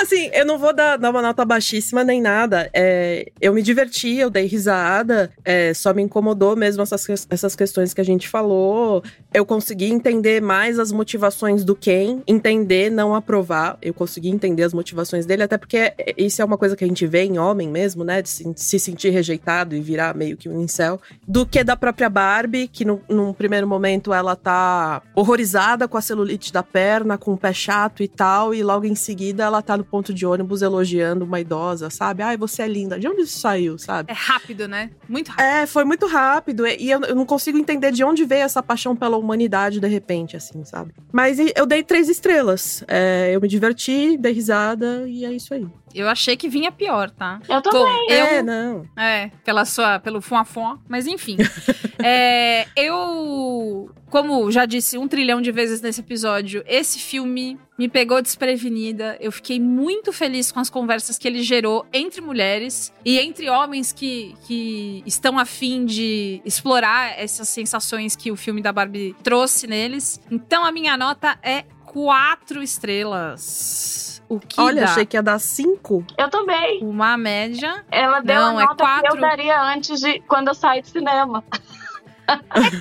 Assim, eu não vou dar, dar uma nota baixíssima nem nada. É, eu me diverti, eu dei risada, é, só me incomodou mesmo essas, essas questões que a gente falou. Eu consegui entender mais as motivações do Ken, entender, não aprovar. Eu consegui entender as motivações dele, até porque isso é uma coisa que a gente vê em homem mesmo, né? De se, se sentir rejeitado e virar meio que um incel. Do que da própria Barbie, que no, num primeiro momento ela tá horrorizada com a celulite da perna, com o pé chato e tal, e logo em seguida ela tá no ponto de ônibus elogiando uma idosa, sabe? Ai, você é linda. De onde isso saiu, sabe? É rápido, né? Muito rápido. É, foi muito rápido. E eu, eu não consigo entender de onde veio essa paixão pela humanidade de repente, assim, sabe? Mas eu dei três estrelas. É, eu me diverti, dei risada e é isso aí. Eu achei que vinha pior, tá? Eu Bom, também. eu, É, não. É, pela sua, pelo fuafon, mas enfim. (laughs) É, eu, como já disse um trilhão de vezes nesse episódio, esse filme me pegou desprevenida. Eu fiquei muito feliz com as conversas que ele gerou entre mulheres e entre homens que, que estão afim de explorar essas sensações que o filme da Barbie trouxe neles. Então a minha nota é quatro estrelas. O que Olha, dá achei que ia dar cinco. Eu também. uma média Ela deu Não, a é nota que quatro. eu daria antes de quando eu saí do cinema.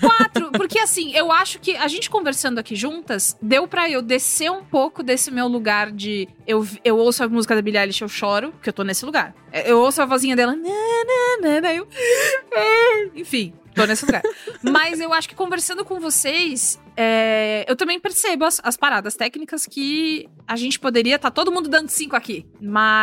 quatro, porque assim, eu acho que a gente conversando aqui juntas, deu pra eu descer um pouco desse meu lugar de eu, eu ouço a música da Billie Eilish, eu choro, porque eu tô nesse lugar. Eu ouço a vozinha dela, "Nã, nã, nã", daí eu, enfim, tô nesse lugar. (laughs) Mas eu acho que conversando com vocês, é, eu também percebo as, as paradas técnicas que a gente poderia estar todo mundo dando cinco aqui.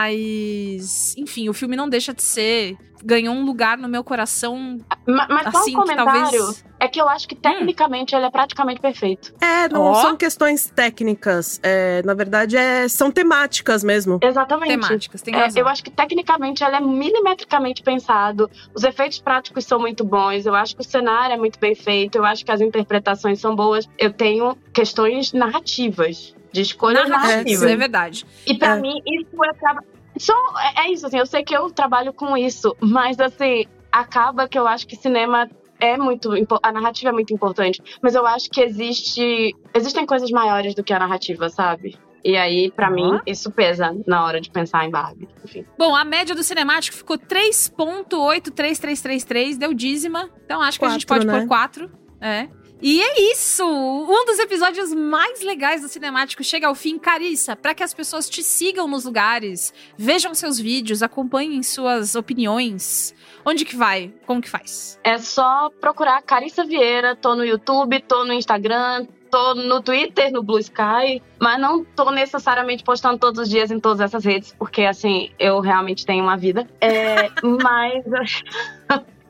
Mas, enfim, o filme não deixa de ser. Ganhou um lugar no meu coração. Ma- Mas só Assim, um que comentário. talvez- É que eu acho que tecnicamente ele é praticamente perfeito. É, não Ó. são questões técnicas. É, na verdade, é, são temáticas mesmo. Exatamente. Temáticas, tem É, razão. eu acho que tecnicamente ele é milimetricamente pensado. Os efeitos práticos são muito bons. Eu acho que o cenário é muito bem feito. Eu acho que as interpretações são boas. Eu tenho questões narrativas. De escolhas Narrativas, narrativas. é verdade. E pra É. mim, isso acaba. Só, é, é isso, assim, eu sei que eu trabalho com isso, mas assim, acaba que eu acho que cinema é muito. A narrativa é muito importante. Mas eu acho que existe. Existem coisas maiores do que a narrativa, sabe? E aí, pra Ó. mim, isso pesa na hora de pensar em Barbie. Enfim. Bom, a média do cinemático ficou 3.83333, deu dízima. Então acho que a gente pode Quatro, né? pôr 4. É. E é isso! Um dos episódios mais legais do Cinemático chega ao fim. Carissa, para que as pessoas te sigam nos lugares, vejam seus vídeos, acompanhem suas opiniões. Onde que vai? Como que faz? É só procurar Carissa Vieira, tô no YouTube, tô no Instagram, tô no Twitter, no Blue Sky, mas não tô necessariamente postando todos os dias em todas essas redes, porque assim, eu realmente tenho uma vida. É, (laughs) mas.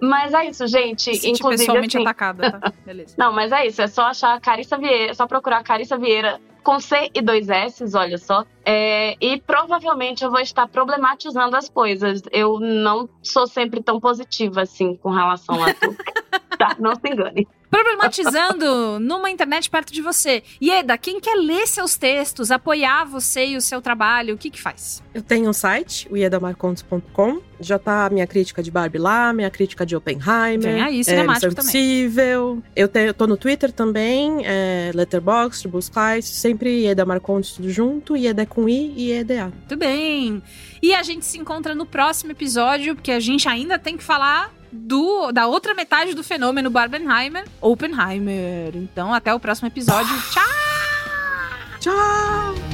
Mas é isso, gente. Se Inclusive, pessoalmente assim, atacada, tá? (laughs) Beleza. Não, mas é isso. É só achar Carissa Vieira, é só procurar Carissa Vieira com C e dois S, olha só. É, e provavelmente eu vou estar problematizando as coisas. Eu não sou sempre tão positiva assim com relação a tudo. (laughs) tá, não se engane. Problematizando numa internet perto de você. Ieda, quem quer ler seus textos, apoiar você e o seu trabalho, o que que faz? Eu tenho um site, o iedamarcontes.com. Já tá a minha crítica de Barbie lá, minha crítica de Oppenheimer. Vem aí, é, cinemático Missão também. Impossível. Eu, tenho, eu tô no Twitter também, é, Letterboxd, Sky, sempre Ieda Marcontes tudo junto, Ieda é com I e EDA. Muito bem. E a gente se encontra no próximo episódio, porque a gente ainda tem que falar do, da outra metade do fenômeno Barbenheimer, Oppenheimer. Então, até o próximo episódio. Tchau! Tchau!